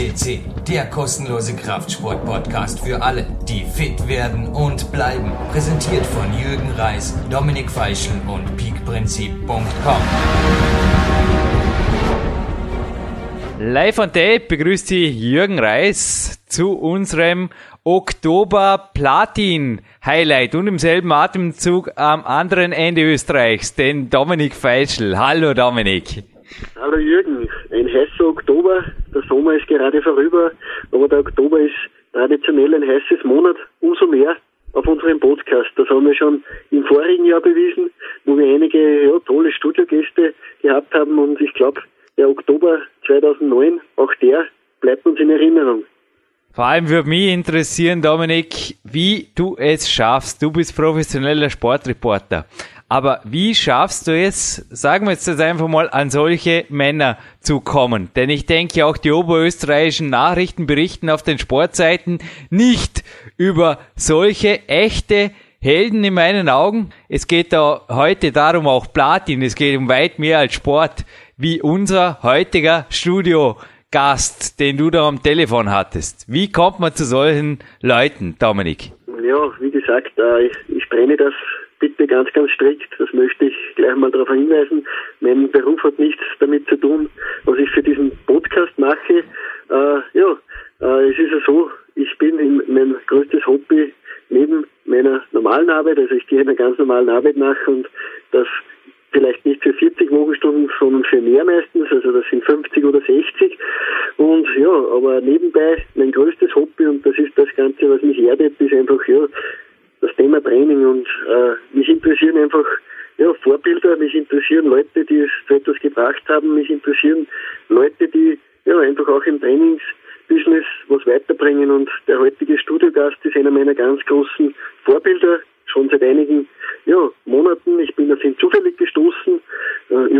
FCC, der kostenlose Kraftsport-Podcast für alle, die fit werden und bleiben. Präsentiert von Jürgen Reis, Dominik Feischl und peakprinzip.com. Live on Tape begrüßt Sie Jürgen Reis zu unserem Oktober Platin Highlight und im selben Atemzug am anderen Ende Österreichs, den Dominik Feischl. Hallo Dominik. Hallo Jürgen, ein heißer Oktober, der Sommer ist gerade vorüber, aber der Oktober ist traditionell ein heißes Monat, umso mehr auf unserem Podcast. Das haben wir schon im vorigen Jahr bewiesen, wo wir einige ja, tolle Studiogäste gehabt haben und ich glaube, der Oktober 2009, auch der bleibt uns in Erinnerung. Vor allem würde mich interessieren, Dominik, wie du es schaffst. Du bist professioneller Sportreporter. Aber wie schaffst du es, sagen wir jetzt einfach mal, an solche Männer zu kommen? Denn ich denke auch die oberösterreichischen Nachrichten berichten auf den Sportseiten nicht über solche echte Helden in meinen Augen. Es geht da heute darum auch Platin. Es geht um weit mehr als Sport, wie unser heutiger Studiogast, den du da am Telefon hattest. Wie kommt man zu solchen Leuten, Dominik? Ja, wie gesagt, äh, ich, ich trenne das bitte ganz, ganz strikt, das möchte ich gleich mal darauf hinweisen. Mein Beruf hat nichts damit zu tun, was ich für diesen Podcast mache. Äh, ja, äh, es ist ja so, ich bin in mein größtes Hobby neben meiner normalen Arbeit, also ich gehe einer ganz normalen Arbeit nach und das vielleicht nicht für 40 Wochenstunden, sondern für mehr meistens, also das sind 50 oder 60. Und ja, aber nebenbei mein größtes Hobby und das ist das Ganze, was mich erdet, ist einfach ja das Thema Training und äh, mich interessieren einfach ja, Vorbilder, mich interessieren Leute, die es zu etwas gebracht haben, mich interessieren Leute, die ja einfach auch im Trainingsbusiness was weiterbringen und der heutige Studiogast ist einer meiner ganz großen Vorbilder, schon seit einigen ja, Monaten. Ich bin auf ihn zufällig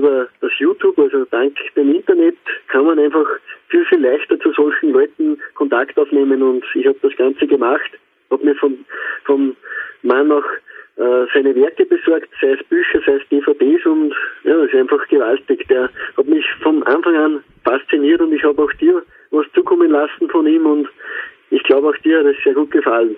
über das YouTube, also dank dem Internet kann man einfach viel, viel leichter zu solchen Leuten Kontakt aufnehmen und ich habe das Ganze gemacht, habe mir von, vom Mann auch äh, seine Werke besorgt, sei es Bücher, sei es DVDs und ja, das ist einfach gewaltig. Der hat mich von Anfang an fasziniert und ich habe auch dir was zukommen lassen von ihm und ich glaube auch dir hat es sehr gut gefallen.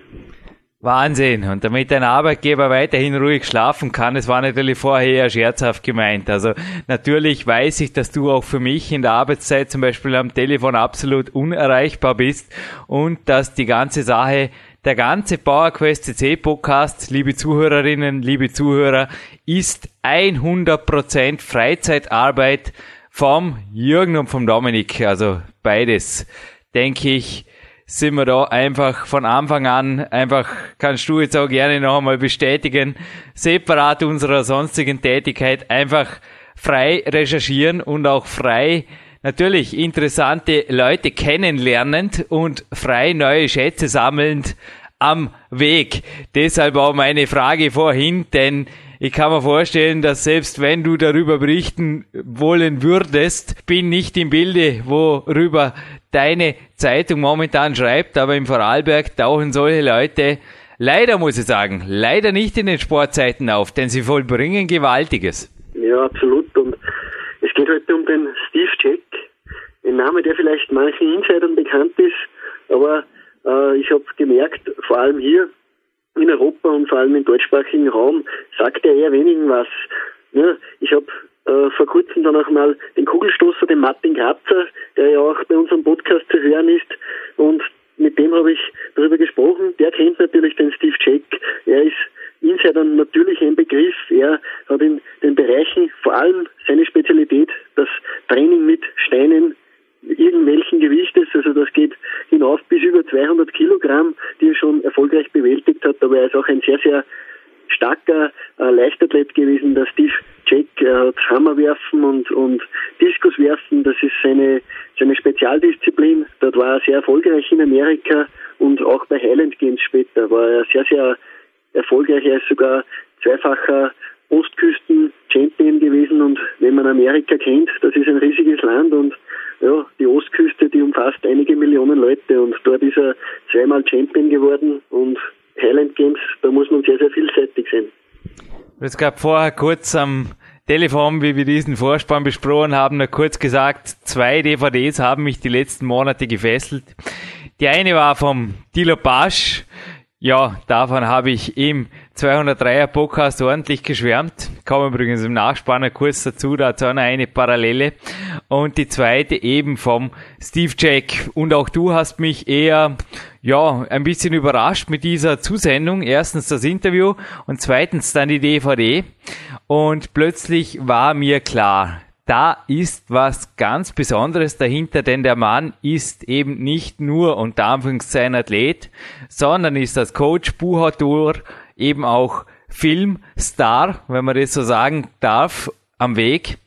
Wahnsinn. Und damit dein Arbeitgeber weiterhin ruhig schlafen kann, es war natürlich vorher scherzhaft gemeint. Also natürlich weiß ich, dass du auch für mich in der Arbeitszeit zum Beispiel am Telefon absolut unerreichbar bist und dass die ganze Sache der ganze PowerQuest CC Podcast, liebe Zuhörerinnen, liebe Zuhörer, ist 100% Freizeitarbeit vom Jürgen und vom Dominik. Also beides, denke ich, sind wir da einfach von Anfang an, einfach kannst du jetzt auch gerne noch einmal bestätigen, separat unserer sonstigen Tätigkeit einfach frei recherchieren und auch frei natürlich interessante Leute kennenlernend und frei neue Schätze sammelnd am Weg. Deshalb auch meine Frage vorhin, denn ich kann mir vorstellen, dass selbst wenn du darüber berichten wollen würdest, bin nicht im Bilde, worüber deine Zeitung momentan schreibt, aber im Vorarlberg tauchen solche Leute leider, muss ich sagen, leider nicht in den Sportzeiten auf, denn sie vollbringen Gewaltiges. Ja, absolut. Und es geht heute um den Steve Jack, ein Name, der vielleicht manchen Insidern bekannt ist, aber äh, ich habe gemerkt, vor allem hier in Europa und vor allem im deutschsprachigen Raum sagt er eher wenigen was. Ja, ich habe äh, vor kurzem dann auch mal den Kugelstoßer, den Martin Grazer, der ja auch bei unserem Podcast zu hören ist und mit dem habe ich darüber gesprochen. Der kennt natürlich den Steve Jack. Er ist Insidern natürlich ein Begriff. Er hat in den Bereichen vor allem seine Spezialität, das Training mit Steinen irgendwelchen Gewichtes, also das geht hinauf bis über 200 Kilogramm, die er schon erfolgreich bewältigt hat, aber er ist auch ein sehr, sehr starker äh, Leichtathlet gewesen, der Steve Jack, er hat Hammerwerfen und, und Diskuswerfen, das ist seine, seine Spezialdisziplin, dort war er sehr erfolgreich in Amerika und auch bei Highland Games später war er sehr, sehr erfolgreich, er ist sogar zweifacher Ostküsten-Champion gewesen und wenn man Amerika kennt, das ist ein riesiges Land und ja, die Ostküste, die umfasst einige Millionen Leute und dort ist er zweimal Champion geworden und Highland Games, da muss man sehr, sehr vielseitig sein. Es gab vorher kurz am Telefon, wie wir diesen Vorspann besprochen haben, nur kurz gesagt, zwei DVDs haben mich die letzten Monate gefesselt. Die eine war vom Dilo Pasch, ja, davon habe ich im 203er Podcast ordentlich geschwärmt. Kommen übrigens im Nachspann kurz dazu, dazu noch eine Parallele. Und die zweite eben vom Steve Jack. Und auch du hast mich eher, ja, ein bisschen überrascht mit dieser Zusendung. Erstens das Interview und zweitens dann die DVD. Und plötzlich war mir klar, da ist was ganz Besonderes dahinter, denn der Mann ist eben nicht nur unter Anführungszeichen Athlet, sondern ist als Coach, Buchautor, eben auch Filmstar, wenn man das so sagen darf, am Weg.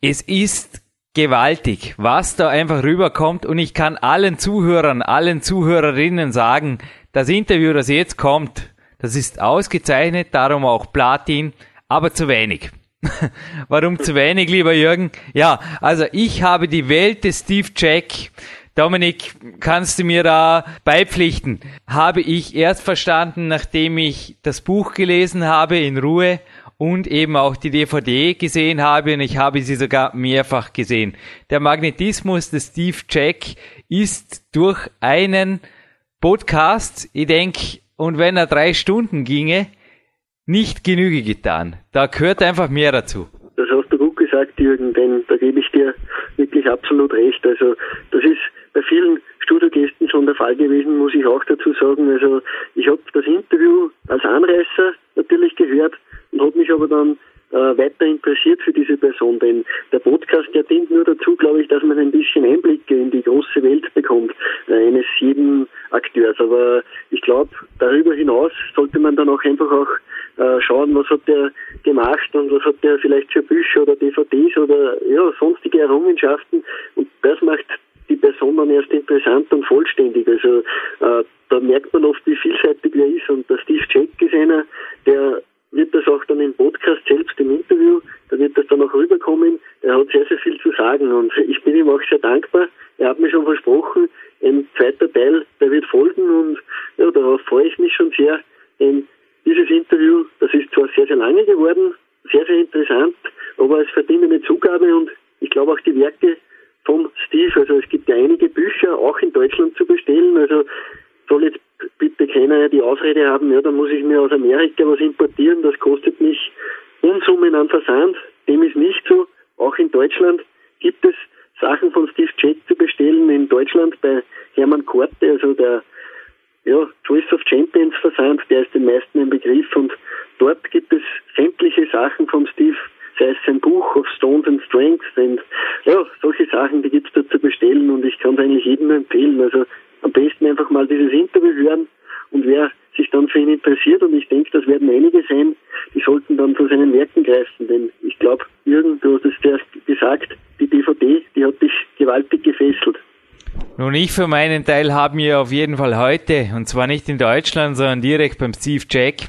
Es ist gewaltig, was da einfach rüberkommt und ich kann allen Zuhörern, allen Zuhörerinnen sagen, das Interview, das jetzt kommt, das ist ausgezeichnet, darum auch Platin, aber zu wenig. Warum zu wenig, lieber Jürgen? Ja, also ich habe die Welt des Steve Jack Dominik, kannst du mir da beipflichten? Habe ich erst verstanden, nachdem ich das Buch gelesen habe in Ruhe und eben auch die DVD gesehen habe und ich habe sie sogar mehrfach gesehen. Der Magnetismus des Steve Jack ist durch einen Podcast, ich denke, und wenn er drei Stunden ginge, nicht Genüge getan. Da gehört einfach mehr dazu. Das hast du gut gesagt, Jürgen, denn da gebe ich dir wirklich absolut recht. Also das ist bei vielen Studiogästen schon der Fall gewesen, muss ich auch dazu sagen. Also ich habe das Interview als Anreißer natürlich gehört und habe mich aber dann äh, weiter interessiert für diese Person, denn der Podcast, der dient nur dazu, glaube ich, dass man ein bisschen Einblicke in die große Welt bekommt, äh, eines jeden Akteurs. Aber ich glaube, darüber hinaus sollte man dann auch einfach auch äh, schauen, was hat der gemacht und was hat der vielleicht für Bücher oder DVDs oder ja, sonstige Errungenschaften. Und das macht die Person dann erst interessant und vollständig. Also äh, da merkt man oft, wie vielseitig er ist. Und der Steve Jack ist einer, der wird das auch dann im Podcast selbst im Interview, da wird das dann auch rüberkommen. Er hat sehr, sehr viel zu sagen und ich bin ihm auch sehr dankbar. Er hat mir schon versprochen, ein zweiter Teil, der wird folgen und ja, darauf freue ich mich schon sehr, denn dieses Interview, das ist zwar sehr, sehr lange geworden, sehr, sehr interessant, aber es verdient eine Zugabe und ich glaube auch die Werke vom Steve, also es gibt ja einige Bücher auch in Deutschland zu bestellen, also soll jetzt bitte keiner die Ausrede haben, ja, dann muss ich mir aus Amerika was importieren, das kostet mich Unsummen an Versand. Dem ist nicht so. Auch in Deutschland gibt es Sachen von Steve Jack zu bestellen. In Deutschland bei Hermann Korte, also der ja, Choice of Champions Versand, der ist den meisten ein Begriff und dort gibt es sämtliche Sachen von Steve, sei es sein Buch of Stones and Strengths und ja, solche Sachen, die gibt es dort zu bestellen und ich kann es eigentlich jedem empfehlen. Also am besten einfach mal dieses Interview hören und wer sich dann für ihn interessiert und ich denke, das werden einige sein, die sollten dann zu seinen Werken greifen, denn ich glaube, Jürgen, du hast es zuerst gesagt, die DVD, die hat dich gewaltig gefesselt. Nun, ich für meinen Teil habe mir auf jeden Fall heute, und zwar nicht in Deutschland, sondern direkt beim Steve Jack,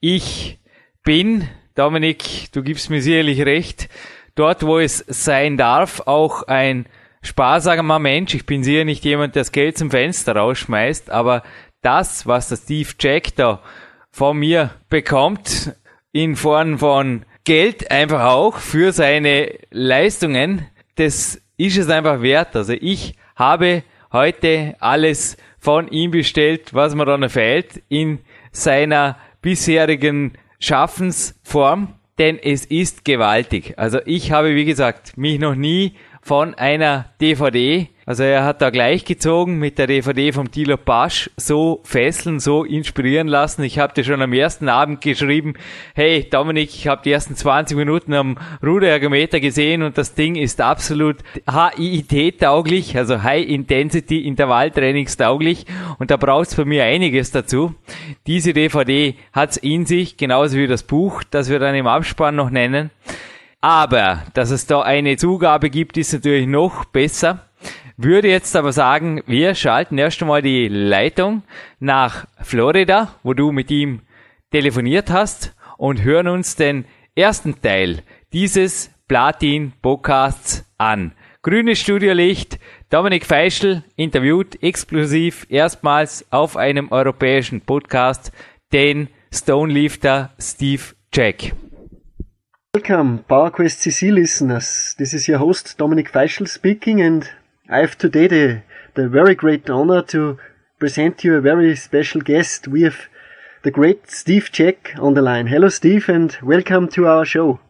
ich bin, Dominik, du gibst mir sicherlich recht, dort, wo es sein darf, auch ein sparsamer Mensch. Ich bin sicher nicht jemand, der das Geld zum Fenster rausschmeißt, aber das, was der Steve Jack da von mir bekommt, in Form von Geld einfach auch für seine Leistungen, das ist es einfach wert. Also ich habe heute alles von ihm bestellt, was mir dann fehlt, in seiner bisherigen Schaffensform, denn es ist gewaltig. Also ich habe, wie gesagt, mich noch nie von einer DVD also er hat da gleich gezogen mit der DVD vom Thilo Pasch so fesseln, so inspirieren lassen. Ich habe dir schon am ersten Abend geschrieben, hey Dominik, ich habe die ersten 20 Minuten am Ruderergometer gesehen und das Ding ist absolut HIIT-tauglich, also High Intensity Intervalltrainings-tauglich und da braucht es bei mir einiges dazu. Diese DVD hat's in sich, genauso wie das Buch, das wir dann im Abspann noch nennen. Aber, dass es da eine Zugabe gibt, ist natürlich noch besser. Würde jetzt aber sagen, wir schalten erst einmal die Leitung nach Florida, wo du mit ihm telefoniert hast und hören uns den ersten Teil dieses Platin Podcasts an. Grünes Studiolicht, Dominik Feischl interviewt exklusiv erstmals auf einem europäischen Podcast den Stonelifter Steve Jack. Welcome, PowerQuest CC listeners. This is your host Dominic Feischl speaking, and I have today the, the very great honor to present you a very special guest. We have the great Steve Check on the line. Hello, Steve, and welcome to our show.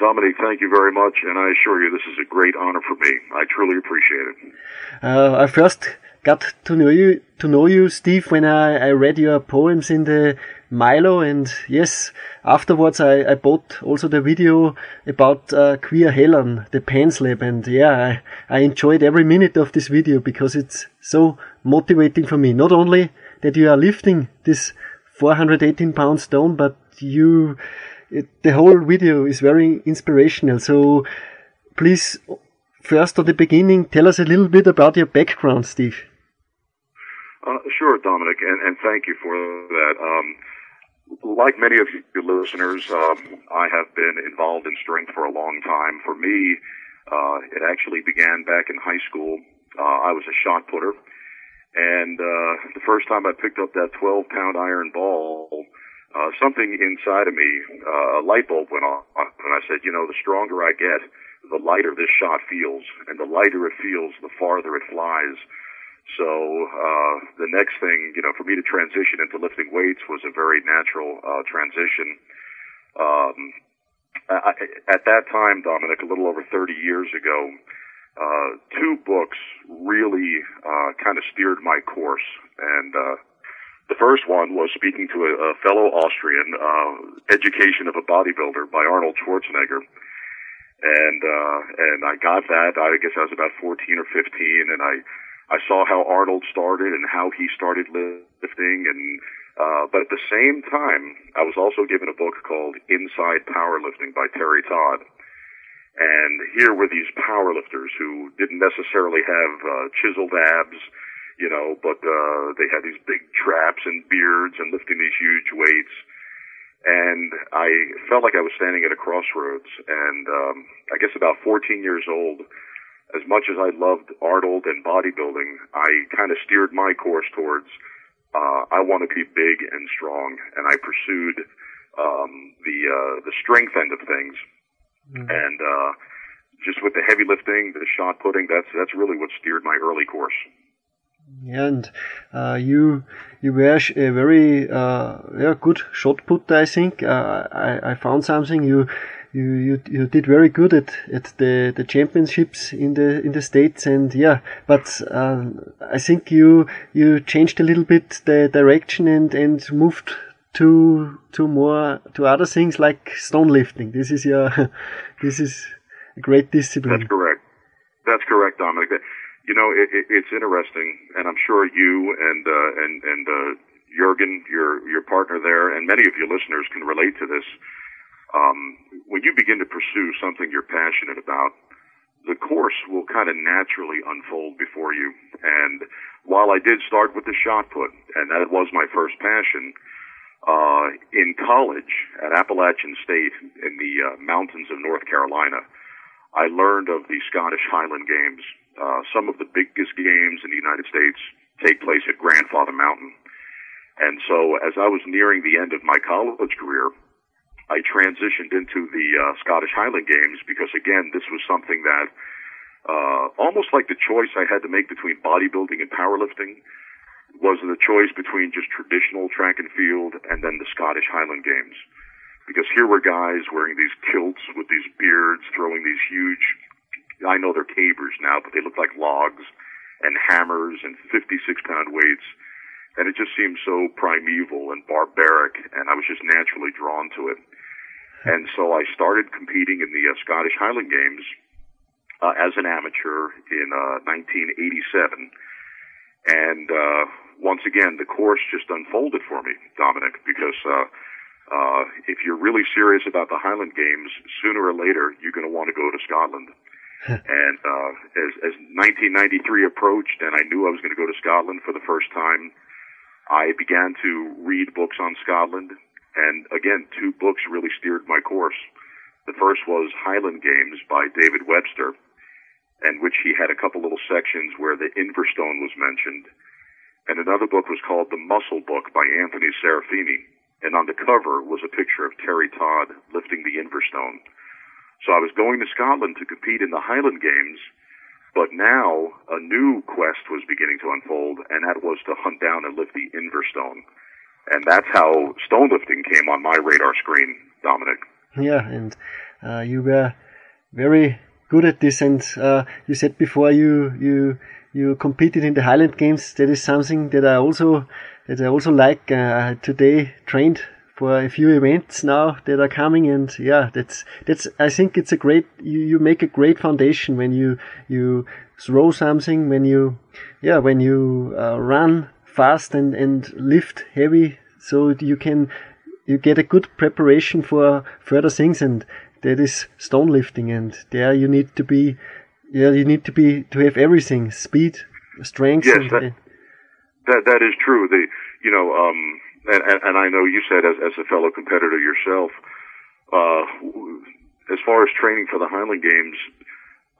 Dominic, thank you very much, and I assure you this is a great honor for me. I truly appreciate it. Uh, I first got to know you to know you, Steve, when I, I read your poems in the Milo, and yes, afterwards I, I bought also the video about uh, Queer Helen, the Pants Lab, and yeah, I, I enjoyed every minute of this video because it's so motivating for me. Not only that you are lifting this 418 pound stone, but you, it, the whole video is very inspirational. So please, first at the beginning, tell us a little bit about your background, Steve. Uh, sure, Dominic, and, and thank you for that. Um, like many of your listeners, um, I have been involved in strength for a long time. For me, uh, it actually began back in high school. Uh, I was a shot putter, and uh, the first time I picked up that 12 pound iron ball, uh, something inside of me, uh, a light bulb went on, and I said, you know, the stronger I get, the lighter this shot feels, and the lighter it feels, the farther it flies. So uh, the next thing, you know, for me to transition into lifting weights was a very natural uh, transition. Um, I, at that time, Dominic, a little over 30 years ago, uh, two books really uh, kind of steered my course, and uh, the first one was speaking to a, a fellow Austrian, uh, "Education of a Bodybuilder" by Arnold Schwarzenegger and uh and I got that. I guess I was about 14 or 15 and I I saw how Arnold started and how he started lifting and uh, but at the same time, I was also given a book called Inside Powerlifting by Terry Todd. And here were these powerlifters who didn't necessarily have uh, chiseled abs, you know, but uh, they had these big traps and beards and lifting these huge weights. And I felt like I was standing at a crossroads. And um, I guess about 14 years old, as much as I loved Arnold and bodybuilding, I kind of steered my course towards uh, I want to be big and strong, and I pursued um, the uh, the strength end of things, mm-hmm. and uh, just with the heavy lifting, the shot putting, that's that's really what steered my early course. And uh, you you were a very uh, yeah, good shot putter, I think. Uh, I, I found something you you, you you did very good at, at the, the championships in the in the states and yeah but uh, I think you you changed a little bit the direction and and moved to to more to other things like stone lifting. This is your this is a great discipline. That's correct. That's correct Dominic. You know it, it, it's interesting and I'm sure you and uh, and and uh, Jurgen your your partner there and many of your listeners can relate to this um, when you begin to pursue something you're passionate about, the course will kind of naturally unfold before you. And while I did start with the shot put, and that was my first passion, uh, in college at Appalachian State in the uh, mountains of North Carolina, I learned of the Scottish Highland Games. Uh, some of the biggest games in the United States take place at Grandfather Mountain. And so as I was nearing the end of my college career, I transitioned into the uh, Scottish Highland Games because, again, this was something that uh, almost like the choice I had to make between bodybuilding and powerlifting was the choice between just traditional track and field and then the Scottish Highland Games. Because here were guys wearing these kilts with these beards, throwing these huge, I know they're cabers now, but they look like logs, and hammers and 56 pound weights. And it just seemed so primeval and barbaric, and I was just naturally drawn to it. And so I started competing in the uh, Scottish Highland Games uh, as an amateur in uh, 1987. And uh, once again, the course just unfolded for me, Dominic, because uh, uh, if you're really serious about the Highland Games, sooner or later you're going to want to go to Scotland. and uh, as, as 1993 approached, and I knew I was going to go to Scotland for the first time, I began to read books on Scotland. And again, two books really steered my course. The first was Highland Games by David Webster, in which he had a couple little sections where the Inverstone was mentioned. And another book was called The Muscle Book by Anthony Serafini. and on the cover was a picture of Terry Todd lifting the Inverstone. So I was going to Scotland to compete in the Highland Games, but now a new quest was beginning to unfold, and that was to hunt down and lift the Inverstone. And that's how stone lifting came on my radar screen, Dominic. Yeah, and uh, you were very good at this, and uh, you said before you you you competed in the Highland Games. That is something that I also that I also like. Uh, today trained for a few events now that are coming, and yeah, that's that's. I think it's a great. You, you make a great foundation when you you throw something when you yeah when you uh, run fast and and lift heavy, so you can you get a good preparation for further things and that is stone lifting and there you need to be yeah you need to be to have everything speed strength yes and, that, that that is true. The you know um and, and I know you said as as a fellow competitor yourself uh as far as training for the Highland Games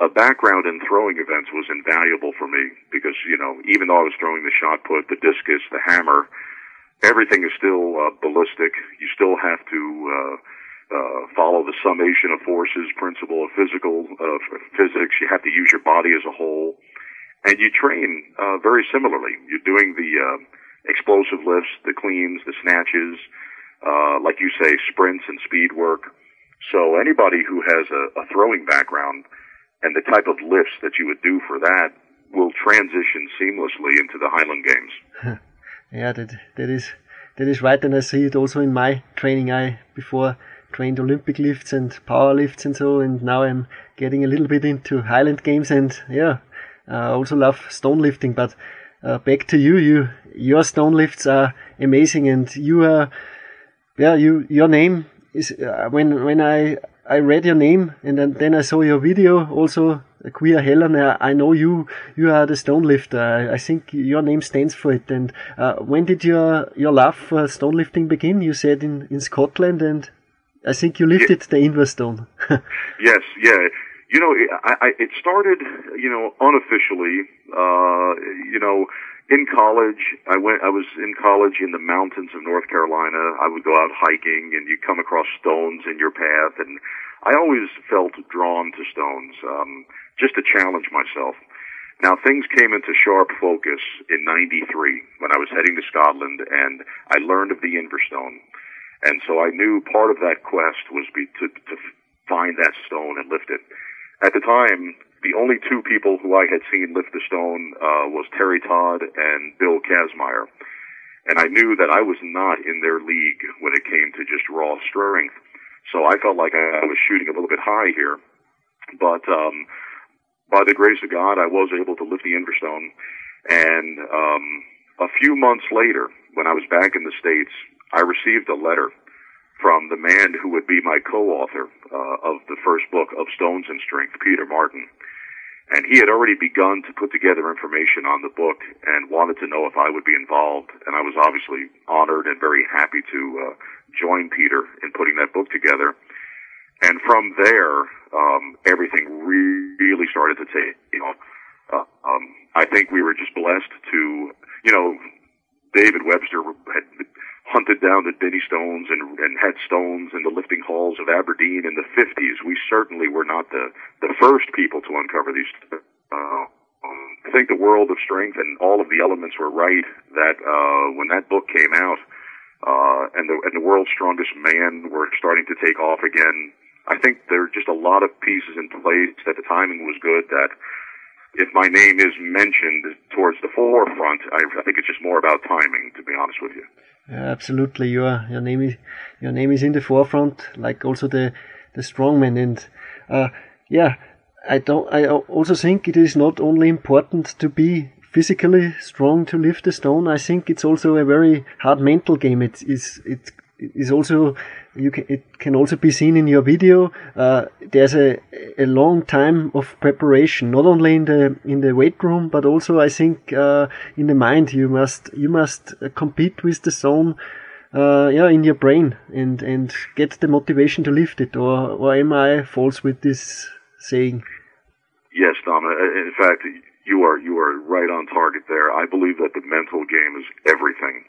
a background in throwing events was invaluable for me because you know even though I was throwing the shot put the discus the hammer everything is still uh, ballistic you still have to uh uh, follow the summation of forces principle of physical uh, physics. You have to use your body as a whole, and you train uh, very similarly. You're doing the uh, explosive lifts, the cleans, the snatches, uh, like you say, sprints and speed work. So anybody who has a, a throwing background and the type of lifts that you would do for that will transition seamlessly into the Highland Games. yeah, that that is that is right, and I see it also in my training. I before trained Olympic lifts and power lifts and so, and now I'm getting a little bit into Highland Games and yeah, I uh, also love stone lifting. But uh, back to you, you your stone lifts are amazing, and you are yeah, you your name is uh, when when I I read your name and then, then I saw your video also. Queer Helen, I know you. You are the stone lifter. I, I think your name stands for it. And uh, when did your your love for stone lifting begin? You said in in Scotland, and I think you lifted yeah. the Inverstone. yes, yeah. You know, I, I, it started, you know, unofficially. Uh, you know, in college, I went. I was in college in the mountains of North Carolina. I would go out hiking, and you come across stones in your path, and I always felt drawn to stones, um, just to challenge myself. Now things came into sharp focus in '93 when I was heading to Scotland, and I learned of the Inverstone. And so I knew part of that quest was be, to, to find that stone and lift it. At the time, the only two people who I had seen lift the stone uh, was Terry Todd and Bill Kazmaier. And I knew that I was not in their league when it came to just raw strength. So I felt like I was shooting a little bit high here. But um, by the grace of God, I was able to lift the Inverstone. And um, a few months later, when I was back in the States, I received a letter from the man who would be my co-author uh, of the first book of Stones and Strength, Peter Martin. And he had already begun to put together information on the book and wanted to know if I would be involved. And I was obviously honored and very happy to uh, join Peter in putting that book together. And from there, um, everything really started to take, you know, uh, um, I think we were just blessed to, you know, David Webster had hunted down the Denny stones and, and had stones in the lifting halls of Aberdeen in the 50s. We certainly were not the, the first people to uncover these. Uh, I think the world of strength and all of the elements were right that uh, when that book came out uh, and, the, and the world's strongest man were starting to take off again, I think there are just a lot of pieces in place that the timing was good that if my name is mentioned towards the forefront, I, I think it's just more about timing, to be honest with you. Absolutely, your your name is your name is in the forefront, like also the the strongman, and uh, yeah, I don't. I also think it is not only important to be physically strong to lift the stone. I think it's also a very hard mental game. It is it is also you can, it can also be seen in your video. Uh, there's a, a long time of preparation, not only in the in the weight room, but also I think uh, in the mind. You must you must uh, compete with the zone, uh, yeah, in your brain and and get the motivation to lift it. Or or am I false with this saying? Yes, Dom. In fact, you are you are right on target there. I believe that the mental game is everything.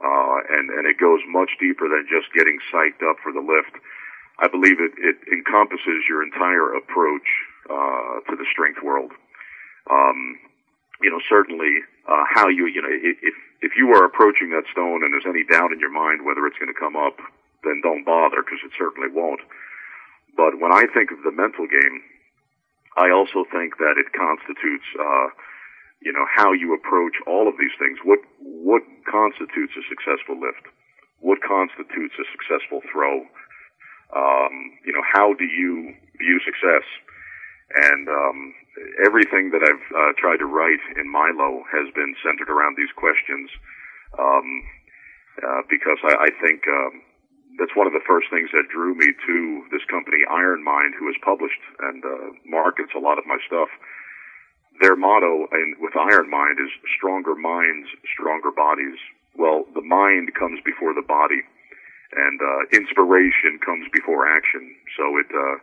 Uh, and and it goes much deeper than just getting psyched up for the lift. I believe it it encompasses your entire approach uh, to the strength world. Um, you know, certainly uh, how you you know if if you are approaching that stone and there's any doubt in your mind whether it's going to come up, then don't bother because it certainly won't. But when I think of the mental game, I also think that it constitutes. Uh, you know how you approach all of these things. What what constitutes a successful lift? What constitutes a successful throw? Um, you know how do you view success? And um, everything that I've uh, tried to write in Milo has been centered around these questions, um, uh, because I, I think um, that's one of the first things that drew me to this company, Iron Mind, who has published and uh, markets a lot of my stuff their motto and with Iron Mind is stronger minds, stronger bodies. Well, the mind comes before the body, and uh, inspiration comes before action. So it uh,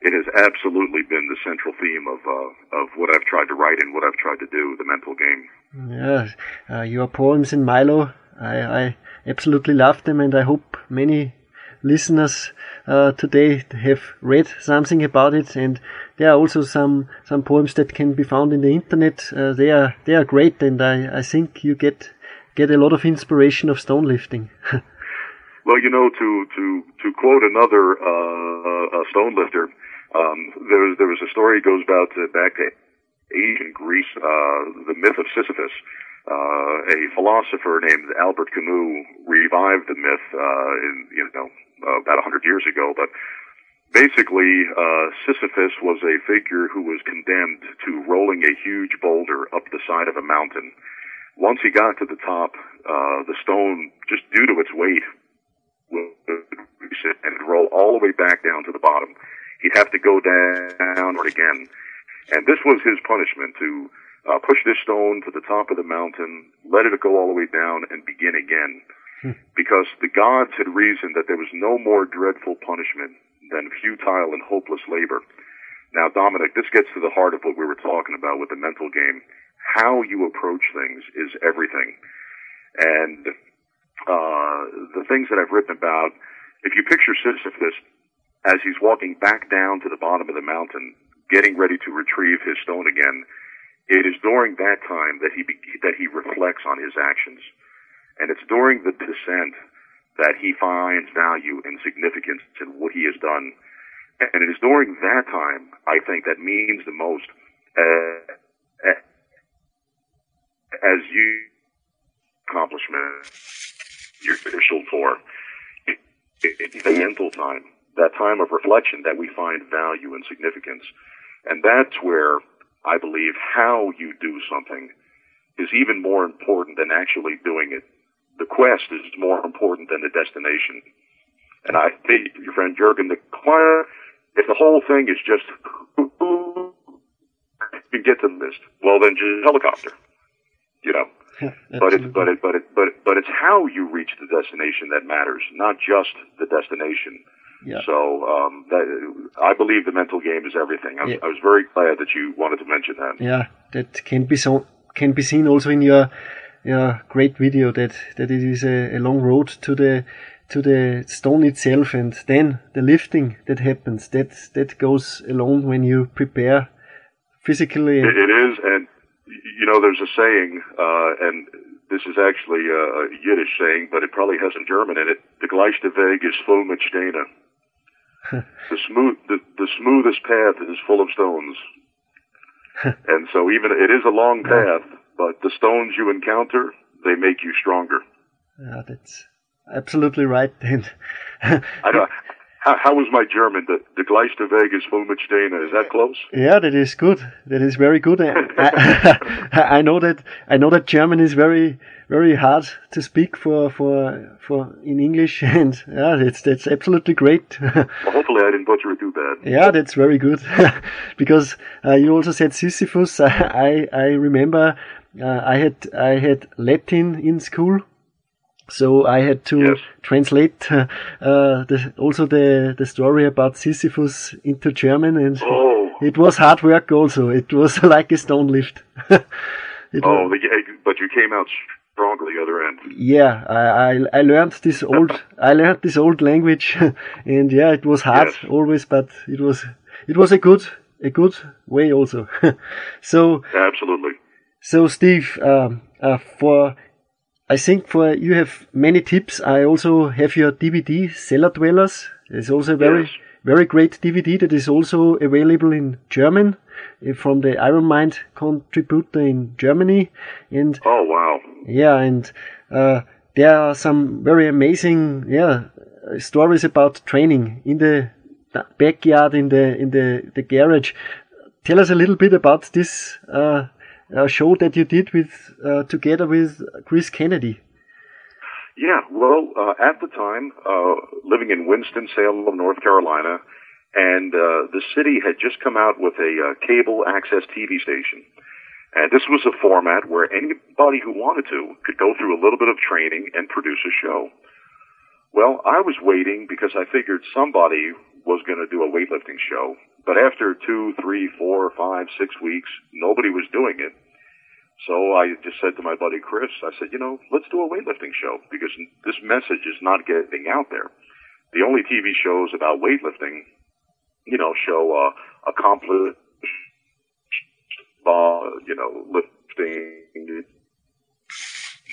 it has absolutely been the central theme of uh, of what I've tried to write and what I've tried to do, the mental game. Yeah, uh, your poems in Milo, I, I absolutely love them, and I hope many listeners uh, today have read something about it. And there are also some some poems that can be found in the internet. Uh, they are they are great. And I, I think you get get a lot of inspiration of stone lifting. Well you know to to to quote another uh, stone lifter um, there was there was a story goes about uh, back to ancient Greece uh, the myth of Sisyphus. Uh, a philosopher named Albert Camus revived the myth uh, in you know uh, about a hundred years ago, but basically uh, Sisyphus was a figure who was condemned to rolling a huge boulder up the side of a mountain. Once he got to the top, uh, the stone, just due to its weight, would and roll all the way back down to the bottom. He'd have to go down again. And this was his punishment to uh, push this stone to the top of the mountain, let it go all the way down, and begin again. Because the gods had reasoned that there was no more dreadful punishment than futile and hopeless labor. Now, Dominic, this gets to the heart of what we were talking about with the mental game. How you approach things is everything. And uh, the things that I've written about, if you picture Sisyphus as he's walking back down to the bottom of the mountain, getting ready to retrieve his stone again, it is during that time that he be- that he reflects on his actions. And it's during the descent that he finds value and significance in what he has done. And it is during that time, I think, that means the most uh, as you accomplishment you're initial for. It's the mental time, that time of reflection that we find value and significance. And that's where I believe how you do something is even more important than actually doing it the quest is more important than the destination. And I think your friend Jurgen, the if the whole thing is just you get to this, well then just helicopter, you know. but it, but it, but it, but it, but it's how you reach the destination that matters, not just the destination. Yeah. So um, that, I believe the mental game is everything. I, yeah. I was very glad that you wanted to mention that. Yeah, that can be so can be seen also in your yeah, great video that, that it is a, a long road to the, to the stone itself and then the lifting that happens. That, that goes along when you prepare physically. it, it is. And, you know, there's a saying, uh, and this is actually a, a Yiddish saying, but it probably has some German in it. The gleiche Weg is voll mit Steine. the smooth, the, the smoothest path is full of stones. and so even, it is a long path, but the stones you encounter, they make you stronger. Yeah, that's absolutely right. And I how, how was my German? The, the Gleister Weg is Fulmichtein. Is that close? Yeah, that is good. That is very good. I, I, know that I know that German is very very hard to speak for for for in English, and yeah, that's that's absolutely great. well, hopefully, I didn't butcher it too bad. Yeah, that's very good. because uh, you also said Sisyphus. I I remember uh, I had I had Latin in school, so I had to yes. translate uh, the, also the the story about Sisyphus into German, and oh. it was hard work. Also, it was like a stone lift. oh, was, but you came out stronger the other end. Yeah, I, I, I learned this old I learned this old language, and yeah, it was hard Yes. always, but it was it was a good a good way also. so Absolutely. So Steve, um, uh, for I think for you have many tips. I also have your DVD Cellar Dwellers. It's also a very Yes. very great DVD that is also available in German uh, from the Iron Mind contributor in Germany. And Oh wow. yeah, and uh, there are some very amazing yeah uh, stories about training in the the backyard in the in the the garage. Tell us a little bit about this uh, uh, show that you did with uh, together with Chris Kennedy. Yeah, well, uh, at the time, uh, living in Winston-Salem, North Carolina, and uh, the city had just come out with a cable access TV station. And this was a format where anybody who wanted to could go through a little bit of training and produce a show. Well, I was waiting because I figured somebody was going to do a weightlifting show. But after two, three, four, five, six weeks, nobody was doing it. So I just said to my buddy Chris, I said, you know, let's do a weightlifting show because this message is not getting out there. The only TV shows about weightlifting, you know, show uh, accomplished, uh, you know, lifting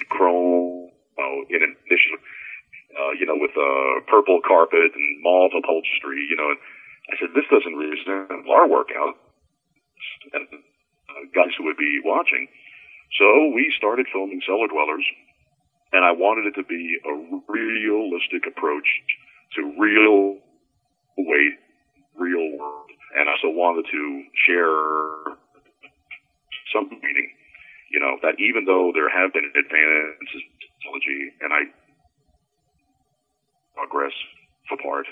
chrome uh, in addition, uh, you know, with uh, purple carpet and mauve upholstery, you know. And I said, this doesn't resemble our workout and guys who would be watching. So we started filming Cellar Dwellers, and I wanted it to be a realistic approach to real weight, real world. And I also wanted to share some meaning, you know, that even though there have been advances in technology, and I progress for part,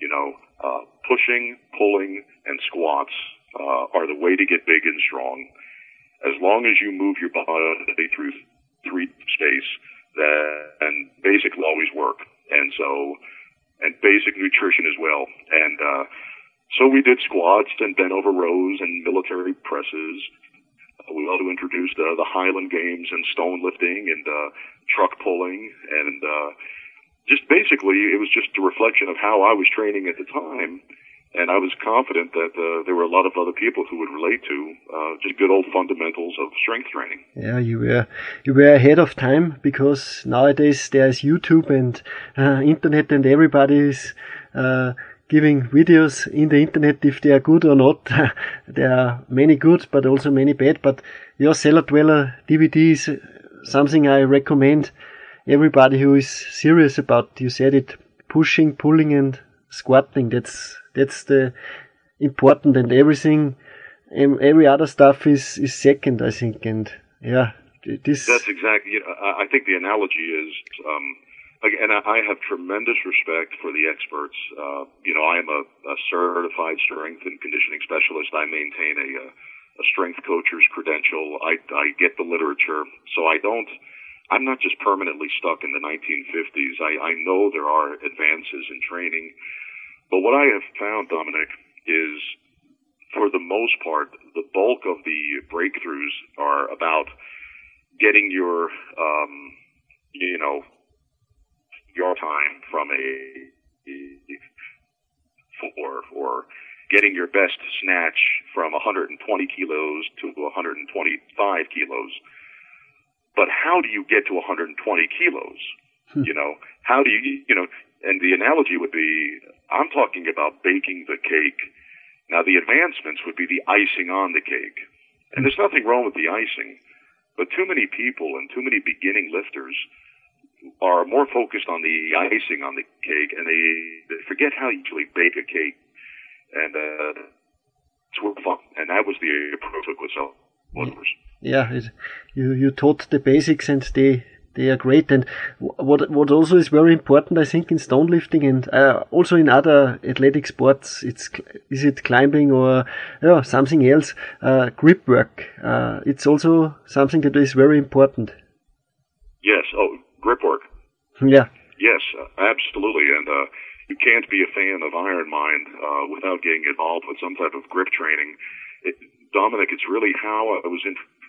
you know, uh, pushing, pulling, and squats uh, are the way to get big and strong as long as you move your body through three space, that and basic will always work. And so, and basic nutrition as well. And uh, so we did squats and bent over rows and military presses. We also introduced uh, the Highland Games and stone lifting and uh, truck pulling and uh, just basically it was just a reflection of how I was training at the time and I was confident that uh, there were a lot of other people who would relate to uh, just good old fundamentals of strength training. Yeah, you were you were ahead of time because nowadays there's YouTube and uh, internet, and everybody is uh, giving videos in the internet if they are good or not. there are many good, but also many bad. But your Cellar Dweller DVD is something I recommend everybody who is serious about. You said it, pushing, pulling, and squatting. That's that's the important and everything and every other stuff is is second i think and yeah this That's exactly. You know, I think the analogy is, um, and I I have tremendous respect for the experts. Uh, you know, I am a, a certified strength and conditioning specialist. I maintain a, uh, a strength coacher's credential. I, I get the literature, so I don't. I'm not just permanently stuck in the 1950s. I, I know there are advances in training, but what I have found, Dominic, is for the most part, the bulk of the breakthroughs are about getting your, um, you know, your time from a four or getting your best snatch from 120 kilos to 125 kilos. But how do you get to 120 kilos? You know, how do you, you know, and the analogy would be, I'm talking about baking the cake. Now the advancements would be the icing on the cake. And there's nothing wrong with the icing, but too many people and too many beginning lifters are more focused on the icing on the cake and they, they forget how you actually bake a cake. And, uh, it's fun. And that was the approach I took with self yeah it, you you taught the basics and they they are great and what what also is very important i think in stone lifting and uh, also in other athletic sports it's is it climbing or yeah, something else uh, grip work uh, it's also something that is very important Yes. Oh, grip work. yeah Yes, uh, absolutely. And uh, you can't be a fan of Iron Mind uh, without getting involved with some type of grip training. It, Dominic, it's really how I was introduced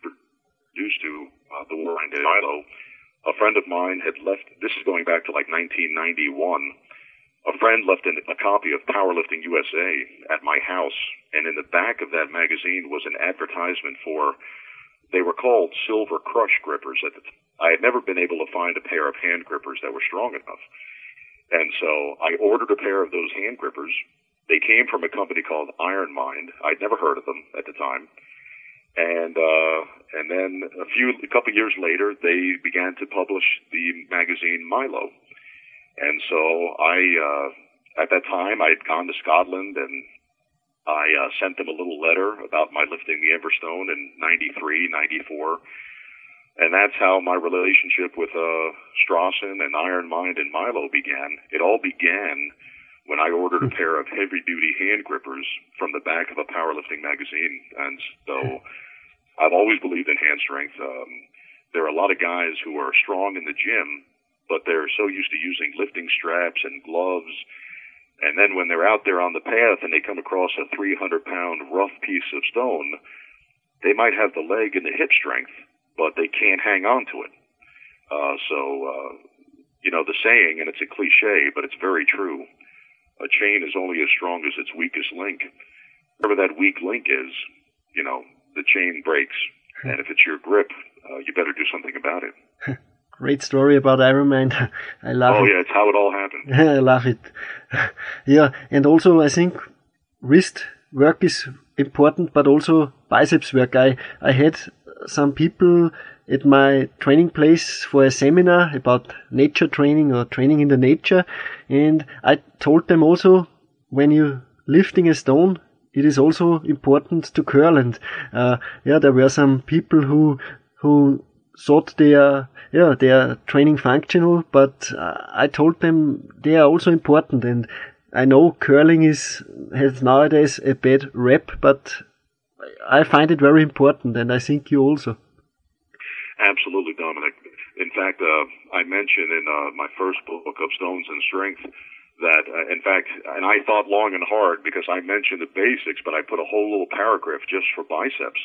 to uh, the Warrior Milo. a friend of mine had left. This is going back to like 1991. A friend left in a copy of Powerlifting USA at my house, and in the back of that magazine was an advertisement for. They were called Silver Crush grippers at the time. I had never been able to find a pair of hand grippers that were strong enough. And so I ordered a pair of those hand grippers. They came from a company called Iron Mind. I'd never heard of them at the time. And uh, and then a few a couple years later, they began to publish the magazine Milo. And so I uh, at that time I had gone to Scotland and I uh, sent them a little letter about my lifting the Everstone in '93, '94 and that's how my relationship with uh, Strawson and Iron Mind and Milo began. It all began when I ordered a pair of heavy duty hand grippers from the back of a powerlifting magazine. And so I've always believed in hand strength. Um, there are a lot of guys who are strong in the gym, but they're so used to using lifting straps and gloves. And then when they're out there on the path and they come across a 300 pound rough piece of stone, they might have the leg and the hip strength, but they can't hang on to it. Uh, so, uh, you know, the saying, and it's a cliche, but it's very true. A chain is only as strong as its weakest link. Whatever that weak link is, you know, the chain breaks. And if it's your grip, uh, you better do something about it. Great story about Iron Man. I love oh, it. Oh, yeah, it's how it all happened. I love it. yeah, and also I think wrist work is important, but also biceps work. I, I had some people at my training place for a seminar about nature training or training in the nature. And I told them also when you lifting a stone, it is also important to curl. And, uh, yeah, there were some people who, who thought they are, yeah, they are training functional, but uh, I told them they are also important. And I know curling is, has nowadays a bad rep, but I find it very important, and I think you also. Absolutely, Dominic. In fact, uh, I mentioned in uh, my first book of Stones and Strength that, uh, in fact, and I thought long and hard because I mentioned the basics, but I put a whole little paragraph just for biceps.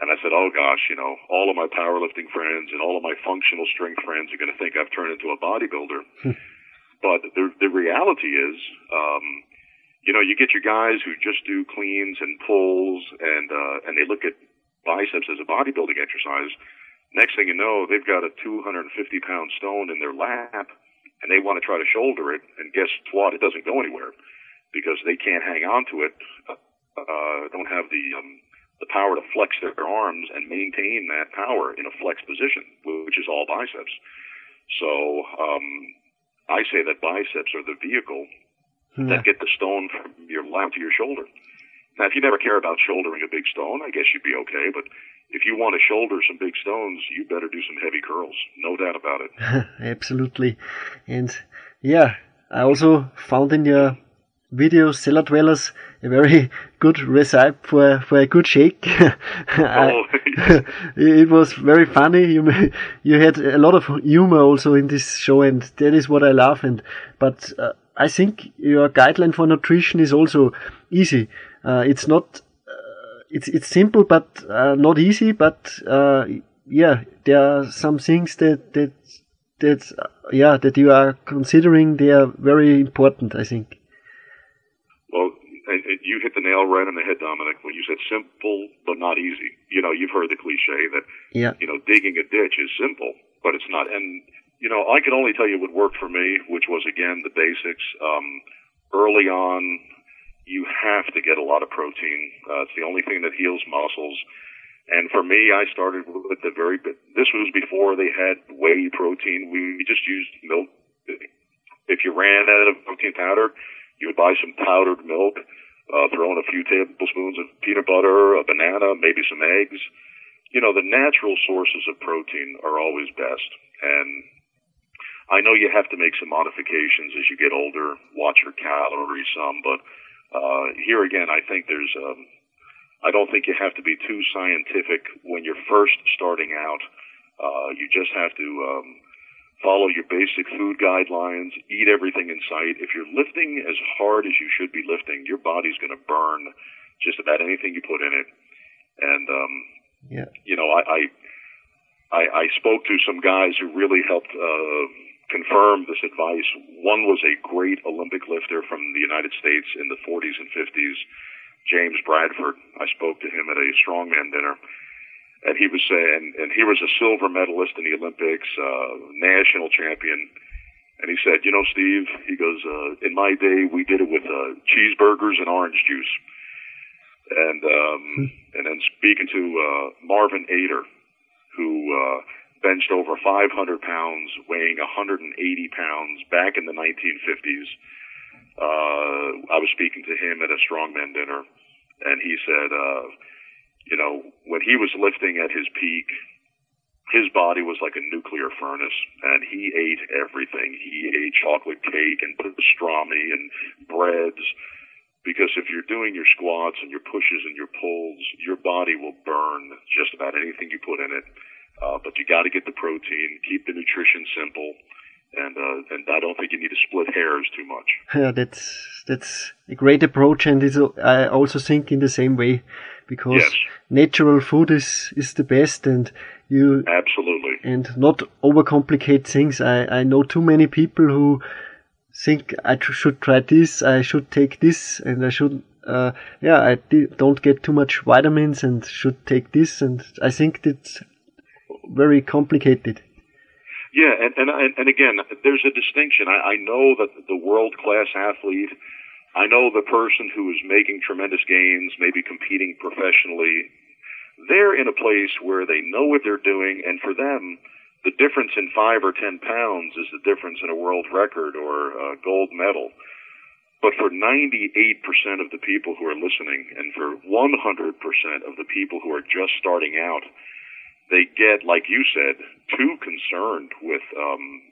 And I said, oh gosh, you know, all of my powerlifting friends and all of my functional strength friends are going to think I've turned into a bodybuilder. But the, the reality is, um, you know, you get your guys who just do cleans and pulls and, uh, and they look at biceps as a bodybuilding exercise. Next thing you know, they've got a 250 pound stone in their lap and they want to try to shoulder it. And guess what? It doesn't go anywhere because they can't hang on to it, uh, don't have the, um, the power to flex their arms and maintain that power in a flex position, which is all biceps. So, um, I say that biceps are the vehicle yeah. that get the stone from your lap to your shoulder. Now, if you never care about shouldering a big stone, I guess you'd be okay. But if you want to shoulder some big stones, you better do some heavy curls. No doubt about it. Absolutely. And yeah, I also found in your video cellar dwellers a very good recipe for for a good shake. oh, it was very funny. You you had a lot of humor also in this show, and that is what I love. And but uh, I think your guideline for nutrition is also easy. Uh, it's not, uh, it's, it's simple, but uh, not easy, but, uh, yeah, there are some things that, that, that, yeah, that you are considering. They are very important, I think. Well, and, and you hit the nail right on the head, Dominic, when you said simple but not easy. You know, you've heard the cliche that, yeah. you know, digging a ditch is simple, but it's not. And you know, I can only tell you what worked for me, which was again the basics. Um, early on, you have to get a lot of protein. Uh, it's the only thing that heals muscles. And for me, I started with the very. This was before they had whey protein. We just used milk. If you ran out of protein powder, you would buy some powdered milk, uh, throw in a few tablespoons of peanut butter, a banana, maybe some eggs. You know, the natural sources of protein are always best. And I know you have to make some modifications as you get older, watch your calories some, but uh, here again, I think there's, um, I don't think you have to be too scientific when you're first starting out. Uh, you just have to um, follow your basic food guidelines, eat everything in sight. If you're lifting as hard as you should be lifting, your body's going to burn just about anything you put in it. And, um, yeah. you know, I, I I, I spoke to some guys who really helped uh, confirm this advice. One was a great Olympic lifter from the United States in the 40s and 50s, James Bradford. I spoke to him at a strongman dinner, and he was saying, and he was a silver medalist in the Olympics, uh, national champion. And he said, you know, Steve, he goes, uh, in my day, we did it with uh, cheeseburgers and orange juice. And um, and then speaking to uh, Marvin Ader, who uh, benched over 500 pounds, weighing 180 pounds back in the 1950s. Uh, I was speaking to him at a strongman dinner, and he said, uh, you know, when he was lifting at his peak, his body was like a nuclear furnace, and he ate everything. He ate chocolate cake and pastrami and breads because if you're doing your squats and your pushes and your pulls, your body will burn just about anything you put in it. Uh, but you got to get the protein, keep the nutrition simple, and uh, and I don't think you need to split hairs too much. Yeah, that's that's a great approach, and it's, I also think in the same way, because Yes. natural food is is the best, and you Absolutely. and not overcomplicate things. I I know too many people who think I tr- should try this, I should take this, and I should. Uh, yeah, I don't get too much vitamins and should take this, and I think that's very complicated. Yeah, and and and, and again, there's a distinction. I, I know that the world class athlete, I know the person who is making tremendous gains, maybe competing professionally. They're in a place where they know what they're doing, and for them, the difference in five or ten pounds is the difference in a world record or a gold medal. But for 98% of the people who are listening, and for 100% of the people who are just starting out, they get, like you said, too concerned with, um,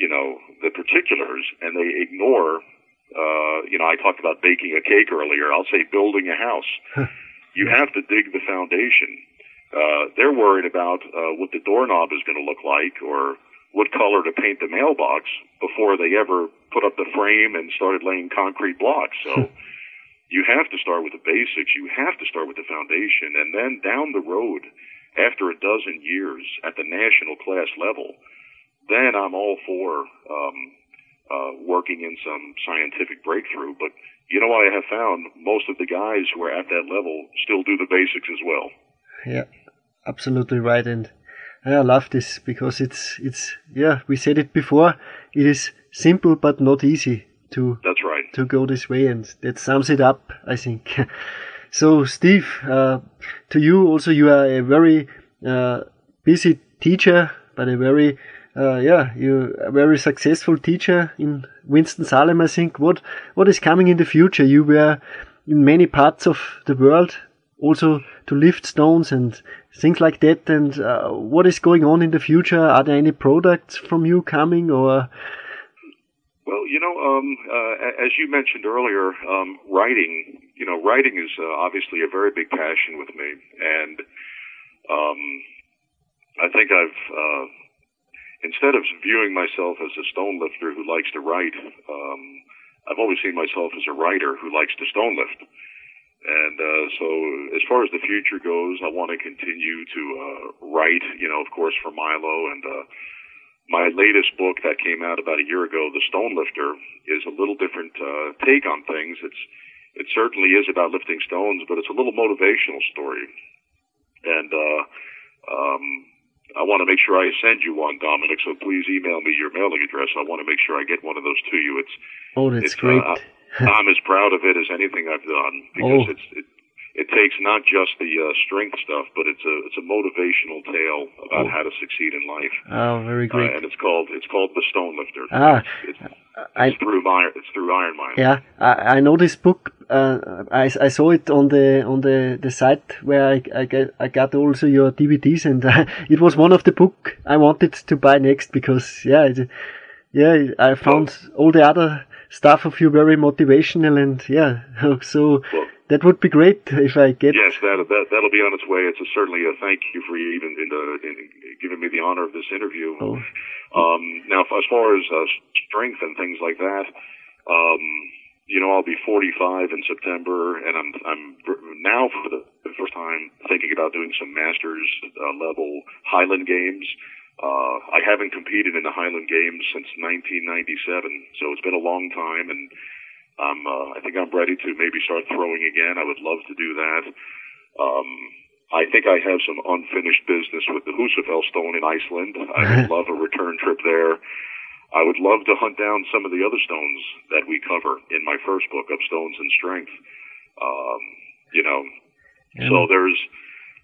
you know, the particulars, and they ignore. Uh, you know, I talked about baking a cake earlier. I'll say building a house. you have to dig the foundation. Uh, they're worried about uh, what the doorknob is going to look like, or what color to paint the mailbox before they ever put up the frame and started laying concrete blocks. So. You have to start with the basics. You have to start with the foundation, and then down the road, after a dozen years at the national class level, then I'm all for um, uh, working in some scientific breakthrough. But you know, what I have found most of the guys who are at that level still do the basics as well. Yeah, absolutely right. And I love this because it's it's yeah. We said it before. It is simple but not easy to That's right. to go this way, and that sums it up. I think. so, Steve, uh, to you also, you are a very uh, busy teacher, but a very uh, yeah, you a very successful teacher in Winston Salem. I think. What what is coming in the future? You were in many parts of the world also to lift stones and things like that. And uh, what is going on in the future? Are there any products from you coming or? Well, you know, um, uh, as you mentioned earlier, um, writing, you know, writing is uh, obviously a very big passion with me, and um, I think I've uh, instead of viewing myself as a stone lifter who likes to write, um, I've always seen myself as a writer who likes to stone lift. And uh, so, as far as the future goes, I want to continue to uh, write. You know, of course, for Milo and. Uh, my latest book that came out about a year ago, The Stone Lifter, is a little different uh, take on things. It's it certainly is about lifting stones, but it's a little motivational story. And uh, um, I want to make sure I send you one, Dominic. So please email me your mailing address. I want to make sure I get one of those to you. It's Oh, that's it's, great. Uh, I'm as proud of it as anything I've done because Oh. it's it, it takes not just the uh, strength stuff, but it's a it's a motivational tale about Oh. how to succeed in life. oh, very Uh, great. and it's called it's called the Stone Lifter. Ah, it's, I, it's through Iron it's through Iron Mine. Yeah, I, I know this book. Uh, I, I saw it on the on the, the site where I, I, get, I got also your DVDs, and uh, it was one of the book I wanted to buy next because yeah, it, yeah, I found all the other stuff of you very motivational, and yeah, so Well, that would be great if I get. yes, that, that that'll be on its way. It's a, certainly a thank you for you even in, uh, in giving me the honor of this interview. Oh. Um, now, as far as uh, strength and things like that, um, you know, I'll be 45 in September, and I'm I'm now for the first time thinking about doing some Masters uh, level Highland games. Uh, I haven't competed in the Highland Games since 1997, so it's been a long time, and I'm uh, I think I'm ready to maybe start throwing again. I would love to do that. Um, I think I have some unfinished business with the Husafell Stone in Iceland. I would love a return trip there. I would love to hunt down some of the other stones that we cover in my first book, Up Stones and Strength. Um, you know, yeah. so there's,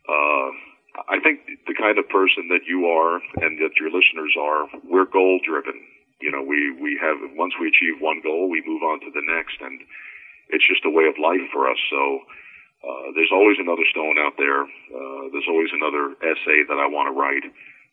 uh, I think the kind of person that you are and that your listeners are, we're goal driven. You know, we, we have, once we achieve one goal, we move on to the next and it's just a way of life for us. So, uh, there's always another stone out there. Uh, there's always another essay that I want to write.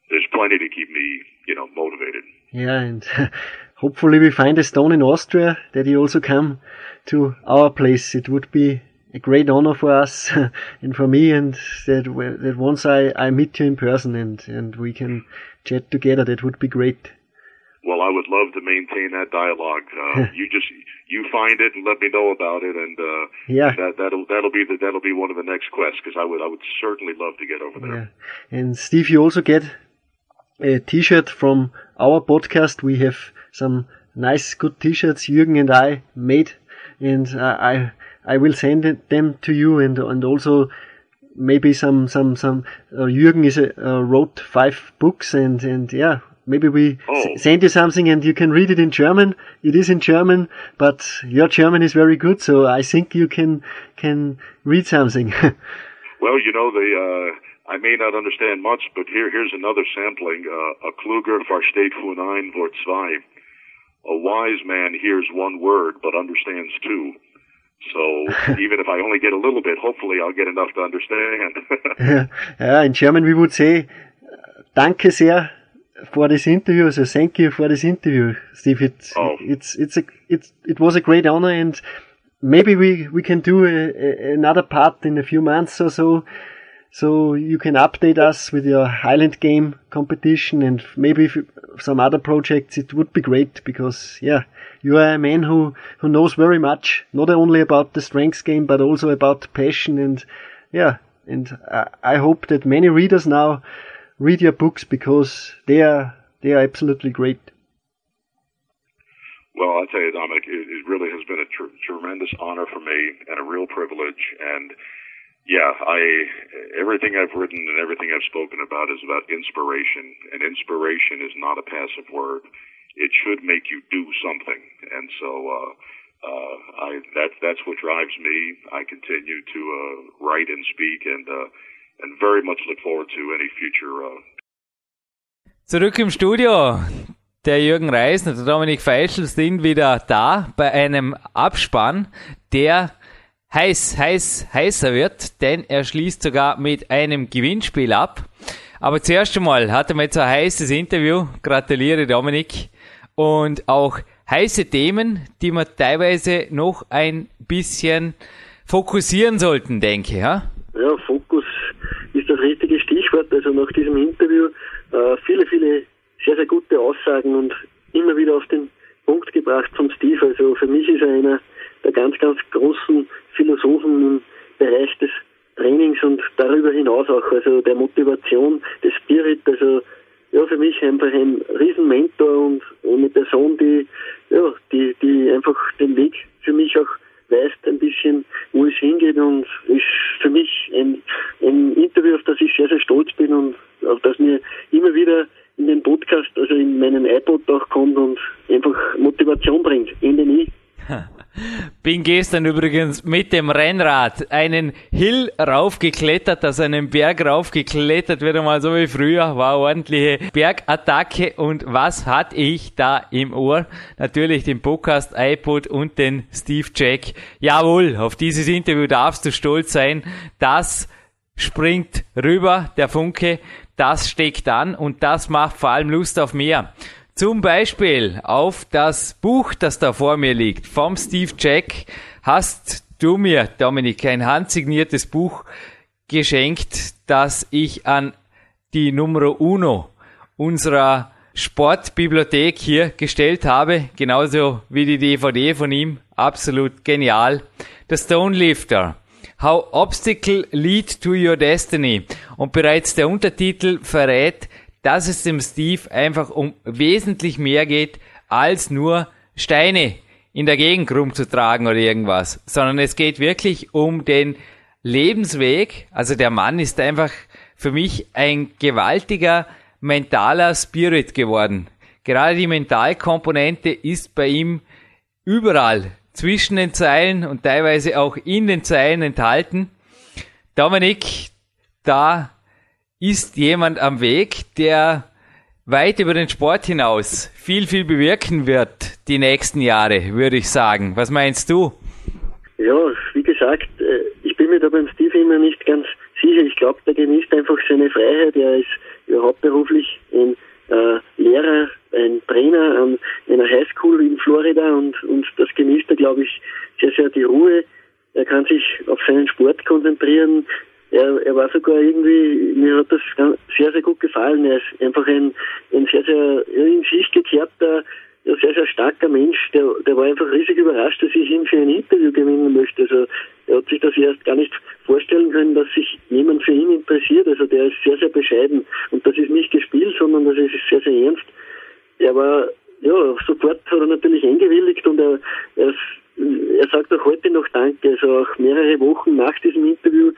There's plenty to keep me, you know, motivated. Yeah, and hopefully we find a stone in Austria that you also come to our place. It would be a great honor for us and for me, and that that once I, I meet you in person and and we can chat together, that would be great. Well, I would love to maintain that dialogue. Uh, you just you find it and let me know about it, and uh, yeah, that that'll that'll be the, that'll be one of the next quests because I would I would certainly love to get over there. Yeah. And Steve, you also get a T-shirt from our podcast. We have some nice, good T-shirts Jürgen and I made, and uh, I I will send them to you, and and also maybe some some some. Uh, Jürgen is a, uh, wrote five books, and and yeah, maybe we oh. send you something and you can read it in German. It is in German, but your German is very good, so I think you can can read something. well, you know the. Uh I may not understand much, but here, here's another sampling. Uh, a Kluger versteht von ein Wort zwei. A wise man hears one word, but understands two. So even if I only get a little bit, hopefully I'll get enough to understand. yeah, in German we would say, danke sehr for this interview. So thank you for this interview, Steve. It's, oh. it's, it's a, it's, it was a great honor and maybe we, we can do a, a, another part in a few months or so so you can update us with your Highland game competition and maybe some other projects. It would be great because, yeah, you are a man who, who knows very much, not only about the strengths game, but also about passion and, yeah, and I, I hope that many readers now read your books because they are, they are absolutely great. Well, I'll tell you, Dominic, it, it really has been a tr- tremendous honor for me and a real privilege and yeah, I everything I've written and everything I've spoken about is about inspiration, and inspiration is not a passive word. It should make you do something, and so uh, uh, I that that's what drives me. I continue to uh, write and speak, and uh, and very much look forward to any future. Uh, Zurück im Studio. Der Jürgen Reis und der Dominik Feischl sind wieder da bei einem Abspann, der heiß, heiß, heißer wird, denn er schließt sogar mit einem Gewinnspiel ab. Aber zuerst einmal hatten wir jetzt ein heißes Interview. Gratuliere Dominik. Und auch heiße Themen, die wir teilweise noch ein bisschen fokussieren sollten, denke ich. Ja, ja Fokus ist das richtige Stichwort. Also nach diesem Interview äh, viele, viele sehr, sehr gute Aussagen und immer wieder auf den Punkt gebracht von Steve. Also für mich ist er einer der ganz, ganz großen Philosophen im Bereich des Trainings und darüber hinaus auch, also der Motivation, des Spirit, also ja, für mich einfach ein Riesenmentor und eine Person, die, ja, die, die einfach den Weg für mich auch weist ein bisschen, wo es hingeht und ist für mich ein, ein Interview, auf das ich sehr, sehr stolz bin und auf das mir immer wieder in den Podcast, also in meinen iPod auch kommt und einfach Motivation bringt. Ende nie. Bin gestern übrigens mit dem Rennrad einen Hill raufgeklettert, also einen Berg raufgeklettert, wieder mal so wie früher, war ordentliche Bergattacke und was hatte ich da im Ohr? Natürlich den Podcast iPod und den Steve Jack. Jawohl, auf dieses Interview darfst du stolz sein. Das springt rüber, der Funke, das steckt an und das macht vor allem Lust auf mehr. Zum Beispiel auf das Buch, das da vor mir liegt, vom Steve Jack, hast du mir, Dominik, ein handsigniertes Buch geschenkt, das ich an die Numero Uno unserer Sportbibliothek hier gestellt habe, genauso wie die DVD von ihm, absolut genial. The Stone Lifter. How Obstacle Lead to Your Destiny. Und bereits der Untertitel verrät, dass es dem Steve einfach um wesentlich mehr geht, als nur Steine in der Gegend rumzutragen oder irgendwas, sondern es geht wirklich um den Lebensweg. Also der Mann ist einfach für mich ein gewaltiger mentaler Spirit geworden. Gerade die Mentalkomponente ist bei ihm überall zwischen den Zeilen und teilweise auch in den Zeilen enthalten. Dominik, da ist jemand am Weg, der weit über den Sport hinaus viel, viel bewirken wird die nächsten Jahre, würde ich sagen. Was meinst du? Ja, wie gesagt, äh, ich bin mir da beim Steve immer nicht ganz sicher. Ich glaube, der genießt einfach seine Freiheit. Er ist ja hauptberuflich ein äh, Lehrer, ein Trainer an einer Highschool in Florida und, und das genießt er, glaube ich, sehr, sehr die Ruhe. Er kann sich auf seinen Sport konzentrieren. Er, er war sogar irgendwie, mir hat das sehr, sehr gut gefallen. Er ist einfach ein, ein sehr, sehr in sich gekehrter, sehr, sehr starker Mensch. Der, der war einfach riesig überrascht, dass ich ihn für ein Interview gewinnen möchte. Also er hat sich das erst gar nicht vorstellen können, dass sich jemand für ihn interessiert. Also der ist sehr, sehr bescheiden. Und das ist nicht gespielt, sondern das ist sehr, sehr ernst. Er war, ja, sofort hat er natürlich eingewilligt und er, er, er sagt auch heute noch Danke. Also auch mehrere Wochen nach diesem Interview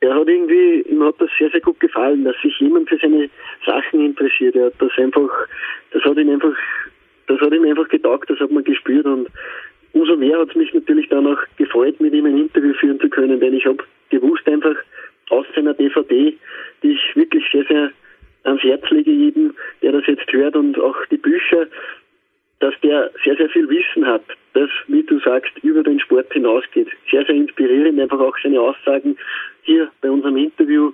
er hat irgendwie, ihm hat das sehr, sehr gut gefallen, dass sich jemand für seine Sachen interessiert. Er hat das einfach, das hat ihn einfach das hat ihm einfach getaugt, das hat man gespürt und umso mehr hat es mich natürlich dann auch gefreut, mit ihm ein Interview führen zu können, denn ich habe gewusst einfach aus seiner DVD, die ich wirklich sehr, sehr ans Herz lege jedem, der das jetzt hört und auch die Bücher, dass der sehr, sehr viel Wissen hat, das, wie du sagst, über den Sport hinausgeht. Sehr, sehr inspirierend, einfach auch seine Aussagen hier bei unserem Interview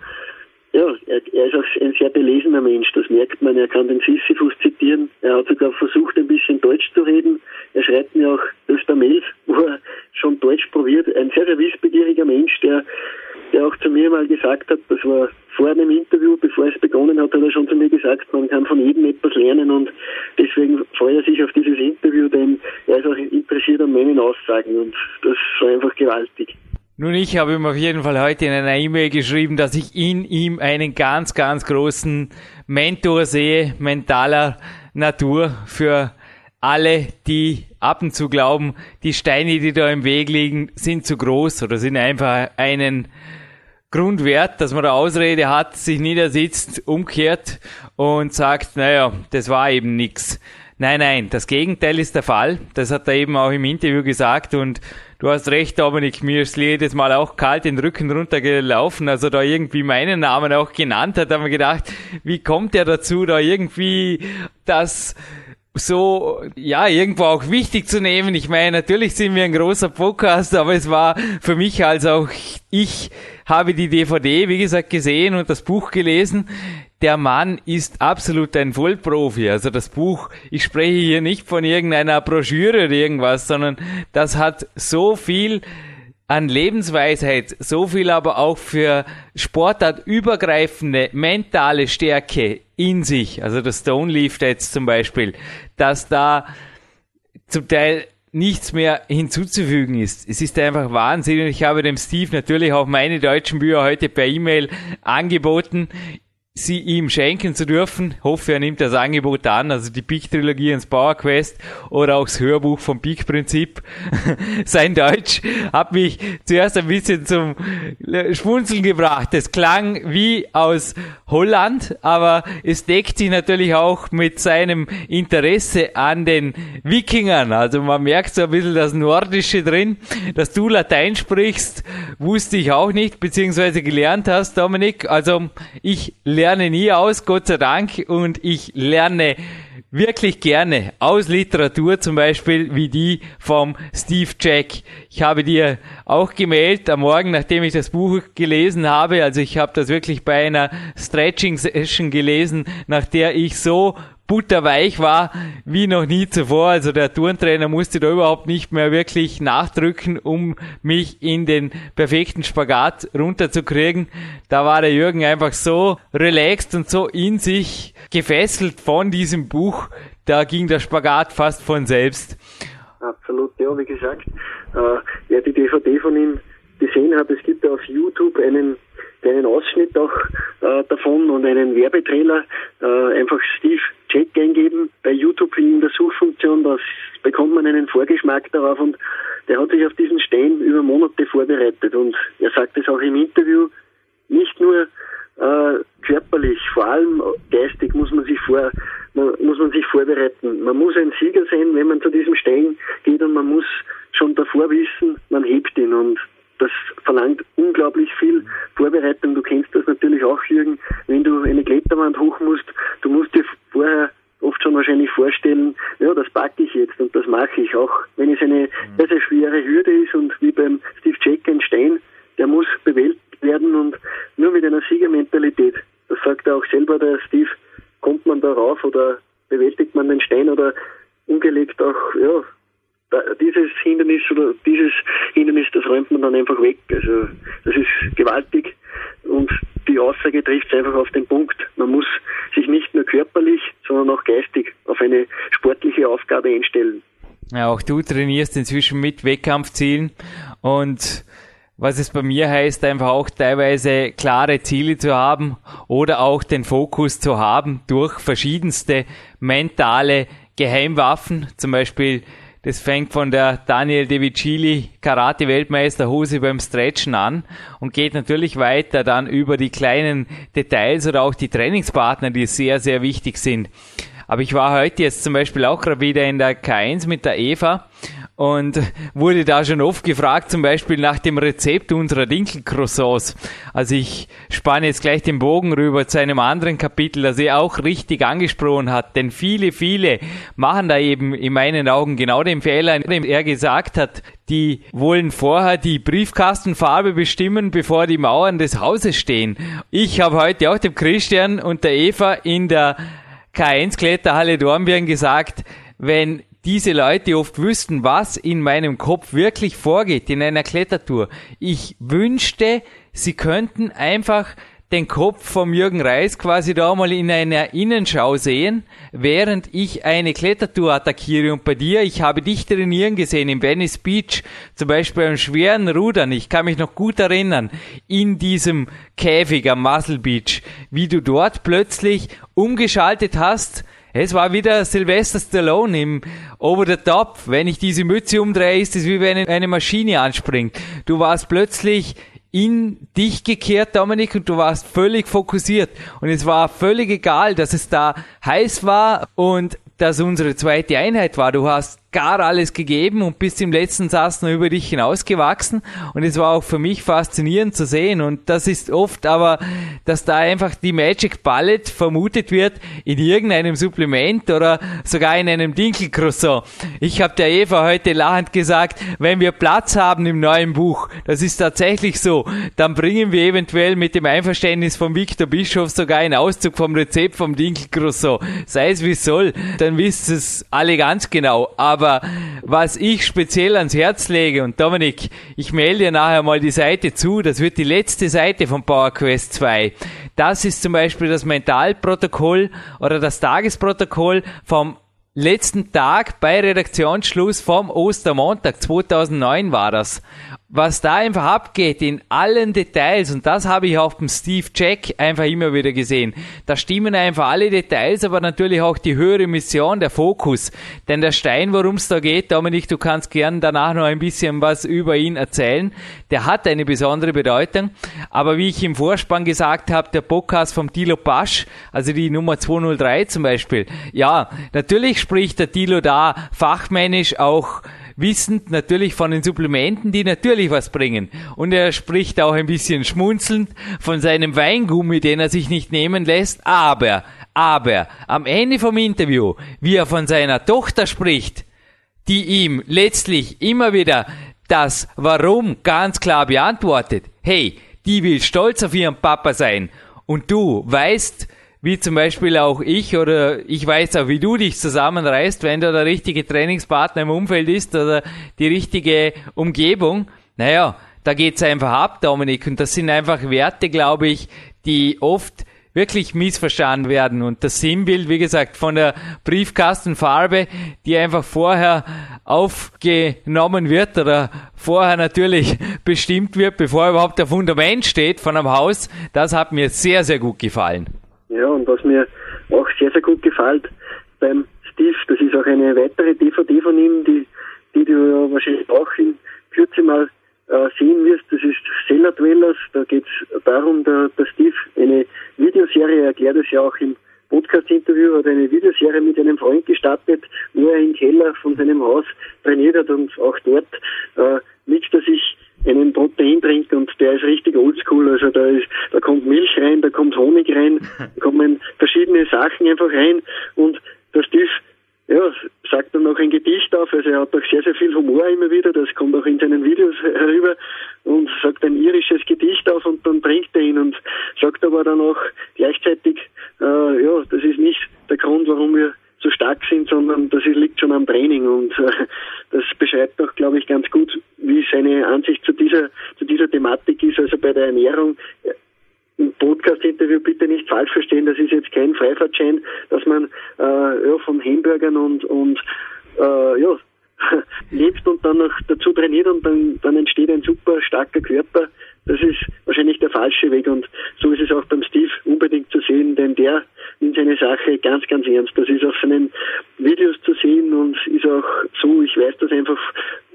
ja, er, er, ist auch ein sehr belesener Mensch, das merkt man. Er kann den Sisyphus zitieren. Er hat sogar versucht, ein bisschen Deutsch zu reden. Er schreibt mir auch öfter Mails, wo er schon Deutsch probiert. Ein sehr, sehr wissbegieriger Mensch, der, der auch zu mir mal gesagt hat, das war vor einem Interview, bevor es begonnen hat, hat er schon zu mir gesagt, man kann von jedem etwas lernen und deswegen freut er sich auf dieses Interview, denn er ist auch interessiert an meinen Aussagen und das war einfach gewaltig. Nun, ich habe ihm auf jeden Fall heute in einer E-Mail geschrieben, dass ich in ihm einen ganz, ganz großen Mentor sehe, mentaler Natur für alle, die ab und zu glauben, die Steine, die da im Weg liegen, sind zu groß oder sind einfach einen Grundwert, dass man da Ausrede hat, sich niedersitzt, umkehrt und sagt, naja, das war eben nix. Nein, nein, das Gegenteil ist der Fall. Das hat er eben auch im Interview gesagt und du hast recht, Dominik, mir ist jedes Mal auch kalt den Rücken runtergelaufen, also da irgendwie meinen Namen auch genannt hat, haben wir gedacht, wie kommt er dazu, da irgendwie das so, ja, irgendwo auch wichtig zu nehmen. Ich meine, natürlich sind wir ein großer Podcast, aber es war für mich als auch ich habe die DVD, wie gesagt, gesehen und das Buch gelesen. Der Mann ist absolut ein Vollprofi. Also das Buch, ich spreche hier nicht von irgendeiner Broschüre oder irgendwas, sondern das hat so viel an Lebensweisheit, so viel aber auch für Sportart übergreifende mentale Stärke in sich, also das Stone Leaf jetzt zum Beispiel, dass da zum Teil nichts mehr hinzuzufügen ist. Es ist einfach Wahnsinn. Ich habe dem Steve natürlich auch meine deutschen Bücher heute per E-Mail angeboten sie ihm schenken zu dürfen. Hoffe, er nimmt das Angebot an, also die Peak-Trilogie ins Power Quest oder auch das Hörbuch vom Peak-Prinzip. Sein Deutsch hat mich zuerst ein bisschen zum Schmunzeln gebracht. Es klang wie aus Holland, aber es deckt sich natürlich auch mit seinem Interesse an den Wikingern. Also man merkt so ein bisschen das Nordische drin. Dass du Latein sprichst, wusste ich auch nicht, beziehungsweise gelernt hast, Dominik. Also ich lerne lerne nie aus, Gott sei Dank, und ich lerne wirklich gerne aus Literatur, zum Beispiel wie die vom Steve Jack. Ich habe dir auch gemeldet am Morgen, nachdem ich das Buch gelesen habe. Also ich habe das wirklich bei einer Stretching Session gelesen, nach der ich so butterweich war wie noch nie zuvor. Also der Turntrainer musste da überhaupt nicht mehr wirklich nachdrücken, um mich in den perfekten Spagat runterzukriegen. Da war der Jürgen einfach so relaxed und so in sich gefesselt von diesem Buch. Da ging der Spagat fast von selbst. Absolut, ja, wie gesagt, äh, wer die DVD von ihm gesehen hat, es gibt auf YouTube einen kleinen Ausschnitt auch äh, davon und einen Werbetrailer. Äh, einfach Steve Jack eingeben bei YouTube in der Suchfunktion, da bekommt man einen Vorgeschmack darauf und der hat sich auf diesen Stein über Monate vorbereitet und er sagt es auch im Interview, nicht nur äh, körperlich, vor allem geistig muss man sich vor man, muss man sich vorbereiten. Man muss ein Sieger sein, wenn man zu diesem Stein geht und man muss schon davor wissen, man hebt ihn und das verlangt unglaublich viel Vorbereitung. Du kennst das natürlich auch, Jürgen. Wenn du eine Kletterwand hoch musst, du musst dir vorher oft schon wahrscheinlich vorstellen, ja, das packe ich jetzt und das mache ich auch. Wenn es eine sehr, sehr schwere Hürde ist und wie beim Steve Jack ein Stein, der muss bewältigt werden und nur mit einer Siegermentalität, das sagt er auch selber, der Steve, kommt man darauf oder bewältigt man den Stein oder ungelegt auch, ja, dieses Hindernis oder dieses Hindernis, das räumt man dann einfach weg. Also das ist gewaltig und die Aussage trifft es einfach auf den Punkt. Man muss sich nicht nur körperlich, sondern auch geistig auf eine sportliche Aufgabe einstellen. Ja, auch du trainierst inzwischen mit Wettkampfzielen und was es bei mir heißt, einfach auch teilweise klare Ziele zu haben oder auch den Fokus zu haben durch verschiedenste mentale Geheimwaffen, zum Beispiel das fängt von der Daniel De Vicili Karate-Weltmeisterhose beim Stretchen an und geht natürlich weiter dann über die kleinen Details oder auch die Trainingspartner, die sehr, sehr wichtig sind. Aber ich war heute jetzt zum Beispiel auch gerade wieder in der K1 mit der Eva und wurde da schon oft gefragt, zum Beispiel nach dem Rezept unserer Dinkelcroissants. Also ich spanne jetzt gleich den Bogen rüber zu einem anderen Kapitel, das er auch richtig angesprochen hat, denn viele, viele machen da eben in meinen Augen genau den Fehler, den er gesagt hat, die wollen vorher die Briefkastenfarbe bestimmen, bevor die Mauern des Hauses stehen. Ich habe heute auch dem Christian und der Eva in der K1 Kletterhalle Dornbirn gesagt, wenn diese Leute oft wüssten, was in meinem Kopf wirklich vorgeht in einer Klettertour. Ich wünschte, sie könnten einfach den Kopf vom Jürgen Reis quasi da mal in einer Innenschau sehen, während ich eine Klettertour attackiere. Und bei dir, ich habe dich trainieren gesehen in Venice Beach, zum Beispiel beim schweren Rudern. Ich kann mich noch gut erinnern, in diesem Käfig am Muscle Beach, wie du dort plötzlich umgeschaltet hast, es war wieder Sylvester Stallone im Over the Top. Wenn ich diese Mütze umdrehe, ist es wie wenn eine Maschine anspringt. Du warst plötzlich in dich gekehrt, Dominik, und du warst völlig fokussiert. Und es war völlig egal, dass es da heiß war und dass unsere zweite Einheit war. Du hast gar alles gegeben und bis im letzten Satz noch über dich hinausgewachsen. Und es war auch für mich faszinierend zu sehen. Und das ist oft aber, dass da einfach die Magic Ballet vermutet wird in irgendeinem Supplement oder sogar in einem Dinkelcroissant. Ich habe der Eva heute lachend gesagt, wenn wir Platz haben im neuen Buch, das ist tatsächlich so, dann bringen wir eventuell mit dem Einverständnis von Victor Bischof sogar einen Auszug vom Rezept vom Dinkelcroissant. Sei es wie soll, dann wissen es alle ganz genau. Aber aber was ich speziell ans Herz lege, und Dominik, ich melde dir nachher mal die Seite zu, das wird die letzte Seite von PowerQuest 2. Das ist zum Beispiel das Mentalprotokoll oder das Tagesprotokoll vom letzten Tag bei Redaktionsschluss vom Ostermontag 2009 war das was da einfach abgeht in allen Details, und das habe ich auch beim Steve Jack einfach immer wieder gesehen, da stimmen einfach alle Details, aber natürlich auch die höhere Mission, der Fokus. Denn der Stein, worum es da geht, Dominik, du kannst gern danach noch ein bisschen was über ihn erzählen, der hat eine besondere Bedeutung. Aber wie ich im Vorspann gesagt habe, der Podcast vom Dilo Pasch, also die Nummer 203 zum Beispiel, ja, natürlich spricht der Dilo da fachmännisch auch wissend natürlich von den Supplementen, die natürlich was bringen. Und er spricht auch ein bisschen schmunzelnd von seinem Weingummi, den er sich nicht nehmen lässt. Aber, aber, am Ende vom Interview, wie er von seiner Tochter spricht, die ihm letztlich immer wieder das Warum ganz klar beantwortet. Hey, die will stolz auf ihren Papa sein. Und du weißt, wie zum Beispiel auch ich oder ich weiß auch, wie du dich zusammenreißt, wenn da der richtige Trainingspartner im Umfeld ist oder die richtige Umgebung. Naja, da geht's einfach ab, Dominik. Und das sind einfach Werte, glaube ich, die oft wirklich missverstanden werden. Und das Sinnbild, wie gesagt, von der Briefkastenfarbe, die einfach vorher aufgenommen wird oder vorher natürlich bestimmt wird, bevor überhaupt der Fundament steht von einem Haus, das hat mir sehr, sehr gut gefallen. Ja, und was mir auch sehr, sehr gut gefällt beim Steve, das ist auch eine weitere DVD von ihm, die, die du ja wahrscheinlich auch in Kürze mal äh, sehen wirst. Das ist Cellar Dwellers. Da geht es darum, der, der Steve eine Videoserie erklärt es ja auch im Podcast-Interview, hat eine Videoserie mit einem Freund gestartet, wo er im Keller von seinem Haus trainiert hat und auch dort äh, mixt er sich einen Proteindrink und der ist richtig oldschool. Also da ist, da kommt Milch rein, da kommt Honig rein, da kommen verschiedene Sachen einfach rein und der Steve ja, sagt dann noch ein Gedicht auf, also er hat auch sehr, sehr viel Humor immer wieder, das kommt auch in seinen Videos herüber und sagt ein irisches Gedicht auf und dann trinkt er ihn und sagt aber dann auch gleichzeitig, äh, ja, das ist nicht der Grund, warum wir so stark sind, sondern das liegt schon am Training und äh, das beschreibt auch, glaube ich, ganz gut, wie seine Ansicht zu dieser, zu dieser Thematik ist, also bei der Ernährung. Im Podcast-Interview bitte nicht falsch verstehen, das ist jetzt kein Freifahrtschein, dass man äh, ja, von Hamburgern und, und äh, ja, lebt und dann noch dazu trainiert und dann, dann entsteht ein super starker Körper. Das ist wahrscheinlich der falsche Weg und so ist es auch beim Steve unbedingt zu sehen, denn der nimmt seine Sache ganz, ganz ernst. Das ist auf seinen Videos zu sehen und ist auch so, ich weiß das einfach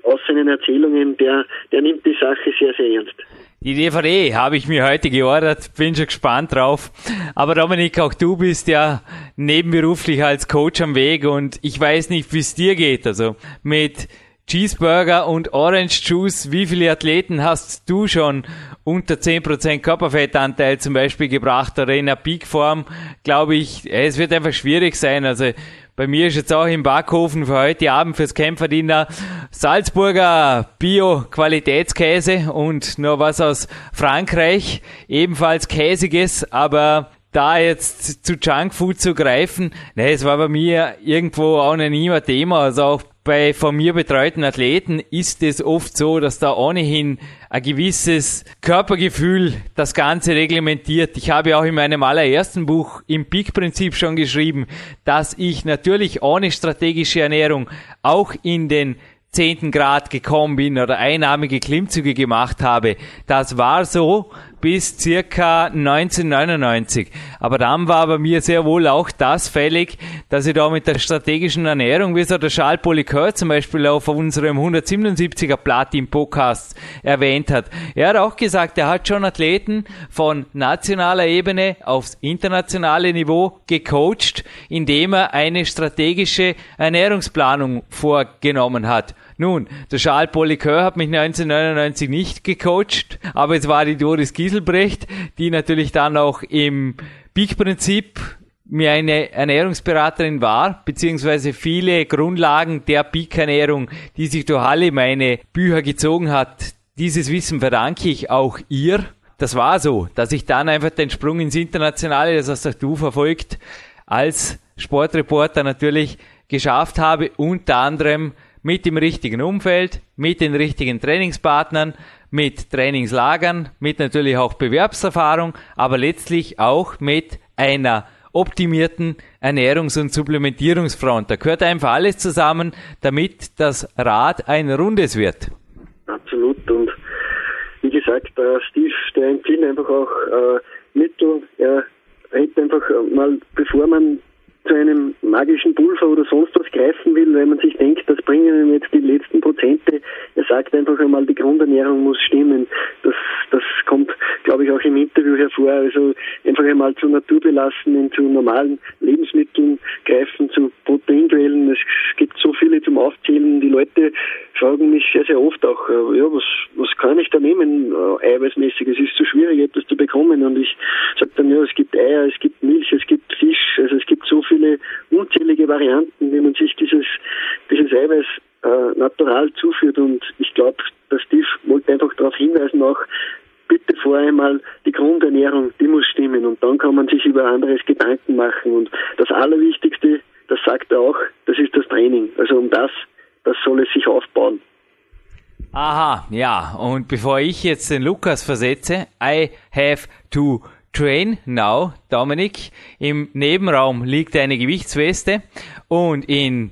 aus seinen Erzählungen, der, der nimmt die Sache sehr, sehr ernst. Die DVD habe ich mir heute geordert, bin schon gespannt drauf. Aber Dominik, auch du bist ja nebenberuflich als Coach am Weg und ich weiß nicht, wie es dir geht. Also mit Cheeseburger und Orange Juice, wie viele Athleten hast du schon unter 10% Körperfettanteil zum Beispiel gebracht oder in einer Peakform, glaube ich, es wird einfach schwierig sein. Also bei mir ist jetzt auch im Backhofen für heute Abend fürs Kämpferdiener Salzburger Bio-Qualitätskäse und noch was aus Frankreich, ebenfalls käsiges, aber da jetzt zu Junkfood zu greifen, ne, es war bei mir irgendwo auch nie ein Thema. Also auch bei von mir betreuten Athleten ist es oft so, dass da ohnehin ein gewisses Körpergefühl das Ganze reglementiert. Ich habe auch in meinem allerersten Buch im Peak-Prinzip schon geschrieben, dass ich natürlich ohne strategische Ernährung auch in den zehnten Grad gekommen bin oder einnahmige Klimmzüge gemacht habe. Das war so bis circa 1999. Aber dann war bei mir sehr wohl auch das fällig, dass ich da mit der strategischen Ernährung, wie so der Charles Polycœur zum Beispiel auf unserem 177er Platin-Podcast erwähnt hat. Er hat auch gesagt, er hat schon Athleten von nationaler Ebene aufs internationale Niveau gecoacht, indem er eine strategische Ernährungsplanung vorgenommen hat. Nun, der Charles Polycœur hat mich 1999 nicht gecoacht, aber es war die Doris Gieselbrecht, die natürlich dann auch im Peak-Prinzip mir eine Ernährungsberaterin war, beziehungsweise viele Grundlagen der Peak-Ernährung, die sich durch alle meine Bücher gezogen hat. Dieses Wissen verdanke ich auch ihr. Das war so, dass ich dann einfach den Sprung ins Internationale, das hast auch du verfolgt, als Sportreporter natürlich geschafft habe, unter anderem mit dem richtigen Umfeld, mit den richtigen Trainingspartnern, mit Trainingslagern, mit natürlich auch Bewerbserfahrung, aber letztlich auch mit einer optimierten Ernährungs- und Supplementierungsfront. Da gehört einfach alles zusammen, damit das Rad ein rundes wird. Absolut. Und wie gesagt, äh, Steve, der empfiehlt einfach auch äh, Mittel. Er hätte einfach mal, bevor man zu einem magischen Pulver oder sonst was greifen will, weil man sich denkt, das bringen ihm jetzt die letzten Prozente. Er sagt einfach einmal, die Grundernährung muss stimmen. Das, das kommt, glaube ich, auch im Interview hervor. Also einfach einmal zu naturbelassenen, zu normalen Lebensmitteln greifen, zu Proteinquellen. Es gibt so viele zum Aufzählen. Die Leute fragen mich sehr, sehr oft auch, äh, ja, was, was kann ich da nehmen, äh, eiweißmäßig? Es ist zu schwierig, etwas zu bekommen. Und ich sage dann, ja, es gibt Eier, es gibt Milch, es gibt Fisch, also es gibt so viele unzählige Varianten, wie man sich dieses, dieses Eiweiß äh, natural zuführt. Und ich glaube, dass Steve wollte einfach darauf hinweisen, auch bitte vor einmal die Grundernährung, die muss stimmen. Und dann kann man sich über anderes Gedanken machen. Und das Allerwichtigste, das sagt er auch, das ist das Training. Also um das, das soll es sich aufbauen. Aha, ja. Und bevor ich jetzt den Lukas versetze, I have to train now, Dominik. Im Nebenraum liegt eine Gewichtsweste und in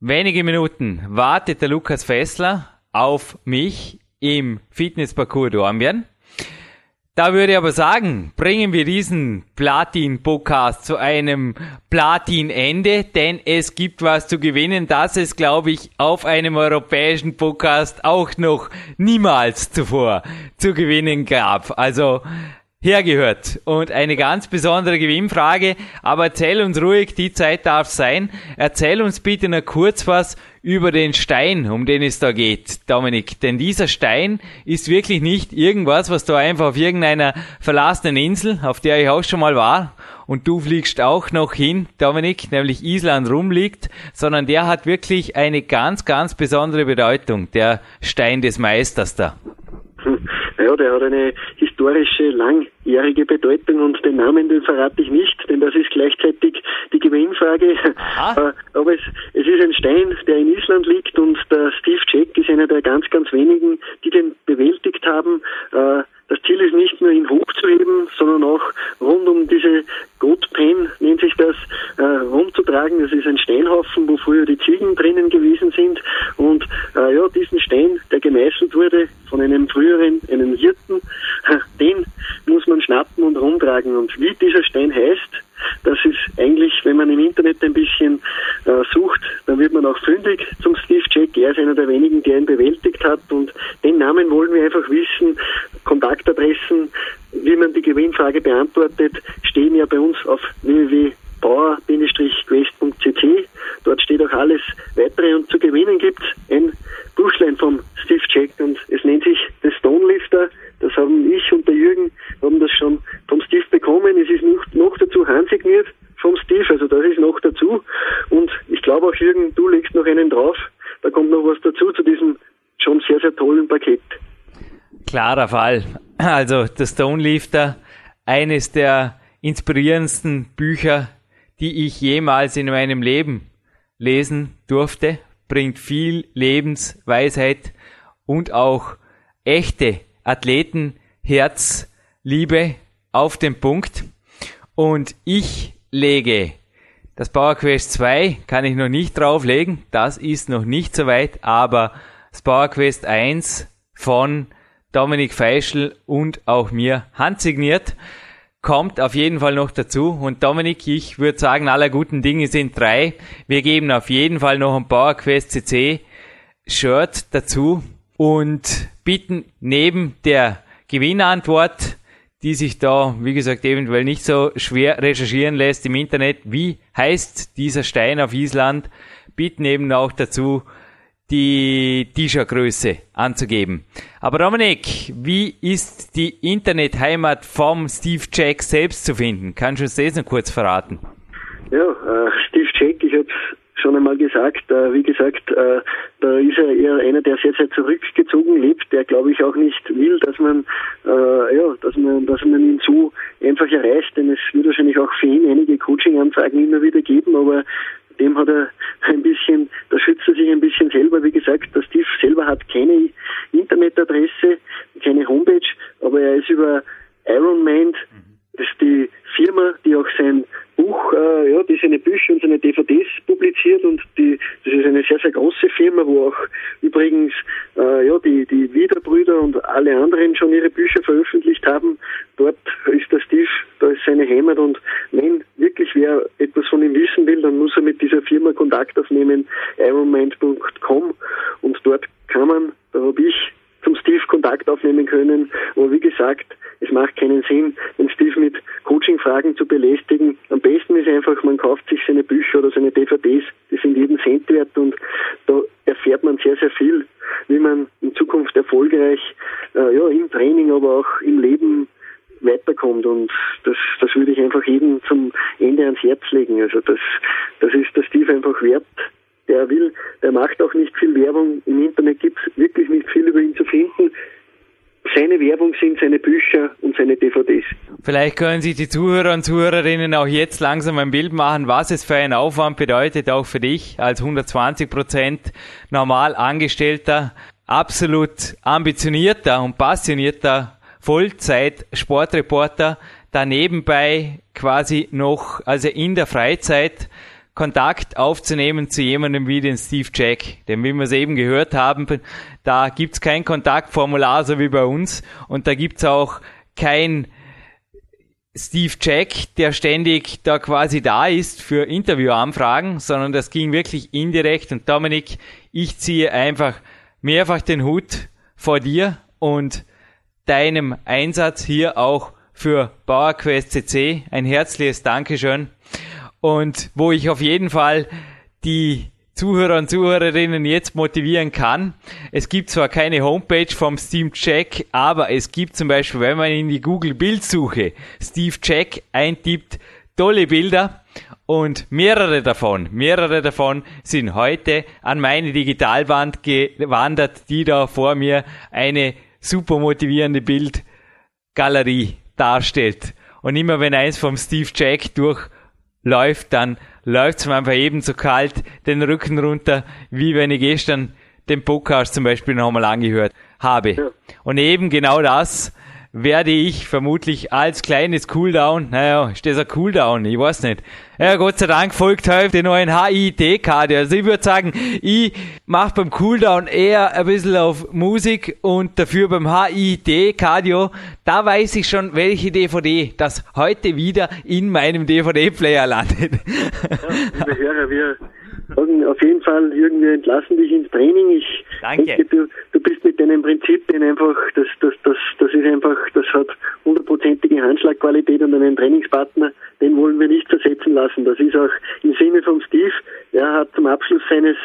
wenigen Minuten wartet der Lukas Fessler auf mich im Fitnessparcours Dornbirn. Da würde ich aber sagen, bringen wir diesen Platin-Podcast zu einem Platin-Ende, denn es gibt was zu gewinnen, das es, glaube ich, auf einem europäischen Podcast auch noch niemals zuvor zu gewinnen gab. Also hergehört. Und eine ganz besondere Gewinnfrage, aber erzähl uns ruhig, die Zeit darf sein. Erzähl uns bitte noch kurz was über den Stein, um den es da geht, Dominik. Denn dieser Stein ist wirklich nicht irgendwas, was da einfach auf irgendeiner verlassenen Insel, auf der ich auch schon mal war, und du fliegst auch noch hin, Dominik, nämlich Island rumliegt, sondern der hat wirklich eine ganz, ganz besondere Bedeutung, der Stein des Meisters da. Ja, der hat eine historische, langjährige Bedeutung und den Namen, den verrate ich nicht, denn das ist gleichzeitig die Gewinnfrage. Äh, aber es, es ist ein Stein, der in Island liegt und der Steve Jack ist einer der ganz, ganz wenigen, die den bewältigt haben. Äh, das Ziel ist nicht nur ihn hochzuheben, sondern auch rund um diese Goat Pen, nennt sich das, äh, rumzutragen. Das ist ein Steinhaufen, wo früher die Ziegen drinnen gewesen sind. Und äh, ja, diesen Stein, der gemeißelt wurde von einem früheren, einem Hirten, den muss man schnappen und rumtragen. Und wie dieser Stein heißt, das ist eigentlich, wenn man im Internet ein bisschen äh, sucht, dann wird man auch fündig zum Steve Jack. Er ist einer der wenigen, der ihn bewältigt hat. Und den Namen wollen wir einfach wissen. Kontaktadressen, wie man die Gewinnfrage beantwortet, stehen ja bei uns auf www.bauer-quest.cc. Dort steht auch alles weitere und zu gewinnen gibt ein Buchlein vom Steve Jack und es nennt sich The Stone Lifter. Das haben ich und der Jürgen haben das schon vom Steve bekommen. Es ist noch, noch dazu handsigniert vom Steve, also das ist noch dazu. Und ich glaube auch Jürgen, du legst noch einen drauf. Da kommt noch was dazu zu diesem schon sehr, sehr tollen Paket. Klarer Fall. Also der Stone Lifter, eines der inspirierendsten Bücher, die ich jemals in meinem Leben lesen durfte, bringt viel Lebensweisheit und auch echte Athletenherzliebe auf den Punkt. Und ich lege das Power Quest 2 kann ich noch nicht drauflegen, das ist noch nicht so weit, aber das Power Quest 1 von Dominik Feischl und auch mir handsigniert kommt auf jeden Fall noch dazu. Und Dominik, ich würde sagen, aller guten Dinge sind drei. Wir geben auf jeden Fall noch ein Power Quest CC Shirt dazu und bitten neben der Gewinnantwort, die sich da, wie gesagt, eventuell nicht so schwer recherchieren lässt im Internet, wie heißt dieser Stein auf Island, bitten eben auch dazu, die T-Shirt-Größe anzugeben. Aber Dominik, wie ist die Internetheimat vom Steve Jack selbst zu finden? Kannst du uns das noch kurz verraten? Ja, äh, Steve Jack, ich habe schon einmal gesagt, äh, wie gesagt, äh, da ist er eher einer, der sehr, sehr zurückgezogen lebt, der glaube ich auch nicht will, dass man, äh, ja, dass man, dass man ihn so einfach erreicht, denn es wird wahrscheinlich auch für ihn einige Coaching-Anfragen immer wieder geben, aber dem hat er ein bisschen, da schützt er sich ein bisschen selber. Wie gesagt, der Steve selber hat keine Internetadresse, keine Homepage, aber er ist über Ironman, das ist die Firma, die auch sein Buch, äh, ja, die seine Bücher und seine DVDs publiziert und die, das ist eine sehr, sehr große Firma, wo auch übrigens äh, ja, die, die Wiederbrüder und alle anderen schon ihre Bücher veröffentlicht haben. Dort ist der Steve, da ist seine Heimat und wenn wirklich wer etwas von ihm wissen will, dann muss er mit dieser Firma Kontakt aufnehmen, ironmind.com und dort kann man, da habe ich zum Steve Kontakt aufnehmen können. Aber wie gesagt, es macht keinen Sinn, den Steve Coaching-Fragen zu belästigen. Am besten ist einfach, man kauft sich seine Bücher oder seine DVDs, die sind jeden Cent wert und da erfährt man sehr, sehr viel, wie man in Zukunft erfolgreich äh, ja, im Training, aber auch im Leben weiterkommt und das, das würde ich einfach jedem zum Ende ans Herz legen. Also das, das ist der Steve einfach wert, der will, der macht auch nicht viel Werbung. Im Internet gibt es wirklich nicht viel über ihn zu finden. Seine Werbung sind seine Bücher und seine DVDs. Vielleicht können sich die Zuhörer und Zuhörerinnen auch jetzt langsam ein Bild machen, was es für einen Aufwand bedeutet, auch für dich als 120 Prozent normal Angestellter, absolut ambitionierter und passionierter Vollzeit-Sportreporter, da nebenbei quasi noch, also in der Freizeit, Kontakt aufzunehmen zu jemandem wie den Steve Jack. Denn wie wir es eben gehört haben, da gibt's kein Kontaktformular, so wie bei uns. Und da gibt's auch kein Steve Jack, der ständig da quasi da ist für Interviewanfragen, sondern das ging wirklich indirekt. Und Dominik, ich ziehe einfach mehrfach den Hut vor dir und deinem Einsatz hier auch für PowerQuest CC. Ein herzliches Dankeschön und wo ich auf jeden Fall die Zuhörer und Zuhörerinnen jetzt motivieren kann. Es gibt zwar keine Homepage vom Steve Jack, aber es gibt zum Beispiel, wenn man in die Google Bildsuche Steve Jack eintippt, tolle Bilder und mehrere davon, mehrere davon sind heute an meine Digitalwand gewandert, die da vor mir eine super motivierende Bildgalerie darstellt. Und immer wenn eins vom Steve Jack durch läuft, dann läuft es mir einfach ebenso kalt den Rücken runter, wie wenn ich gestern den Podcast zum Beispiel nochmal angehört habe. Und eben genau das werde ich vermutlich als kleines Cooldown, naja, ist das ein Cooldown? Ich weiß nicht. Ja, Gott sei Dank folgt heute die neuen HIT-Karte. Also ich würde sagen, ich mache beim Cooldown eher ein bisschen auf Musik und dafür beim HIT-Cardio, da weiß ich schon, welche DVD das heute wieder in meinem DVD-Player landet. Ja, liebe Hörer, wir auf jeden Fall, Jürgen, wir entlassen dich ins Training. Ich Danke. denke, du, du bist mit deinen Prinzipien einfach, das, das, das, das ist einfach, das hat hundertprozentige Handschlagqualität und einen Trainingspartner, den wollen wir nicht zersetzen lassen. Das ist auch im Sinne von Steve. Er hat zum Abschluss seines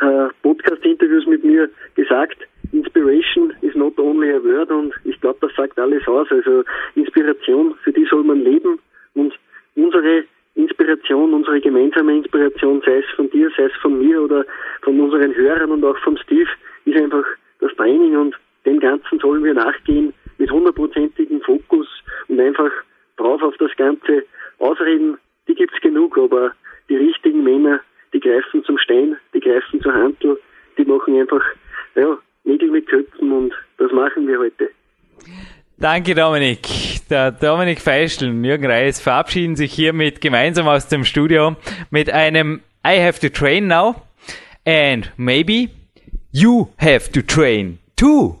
äh, Podcast-Interviews mit mir gesagt, Inspiration is not only a word und ich glaube, das sagt alles aus. Also Inspiration, für die soll man leben und unsere Inspiration, unsere gemeinsame Inspiration, sei es von dir, sei es von mir oder von unseren Hörern und auch von Steve, ist einfach das Training und dem Ganzen sollen wir nachgehen mit hundertprozentigem Fokus und einfach drauf auf das Ganze ausreden. Die gibt's genug, aber die richtigen Männer, die greifen zum Stein, die greifen zur Handel, die machen einfach ja, Nägel mit Köpfen und das machen wir heute. Danke, Dominik. Der Dominik Feischl und Jürgen Reis verabschieden sich hiermit gemeinsam aus dem Studio mit einem I have to train now and maybe you have to train too.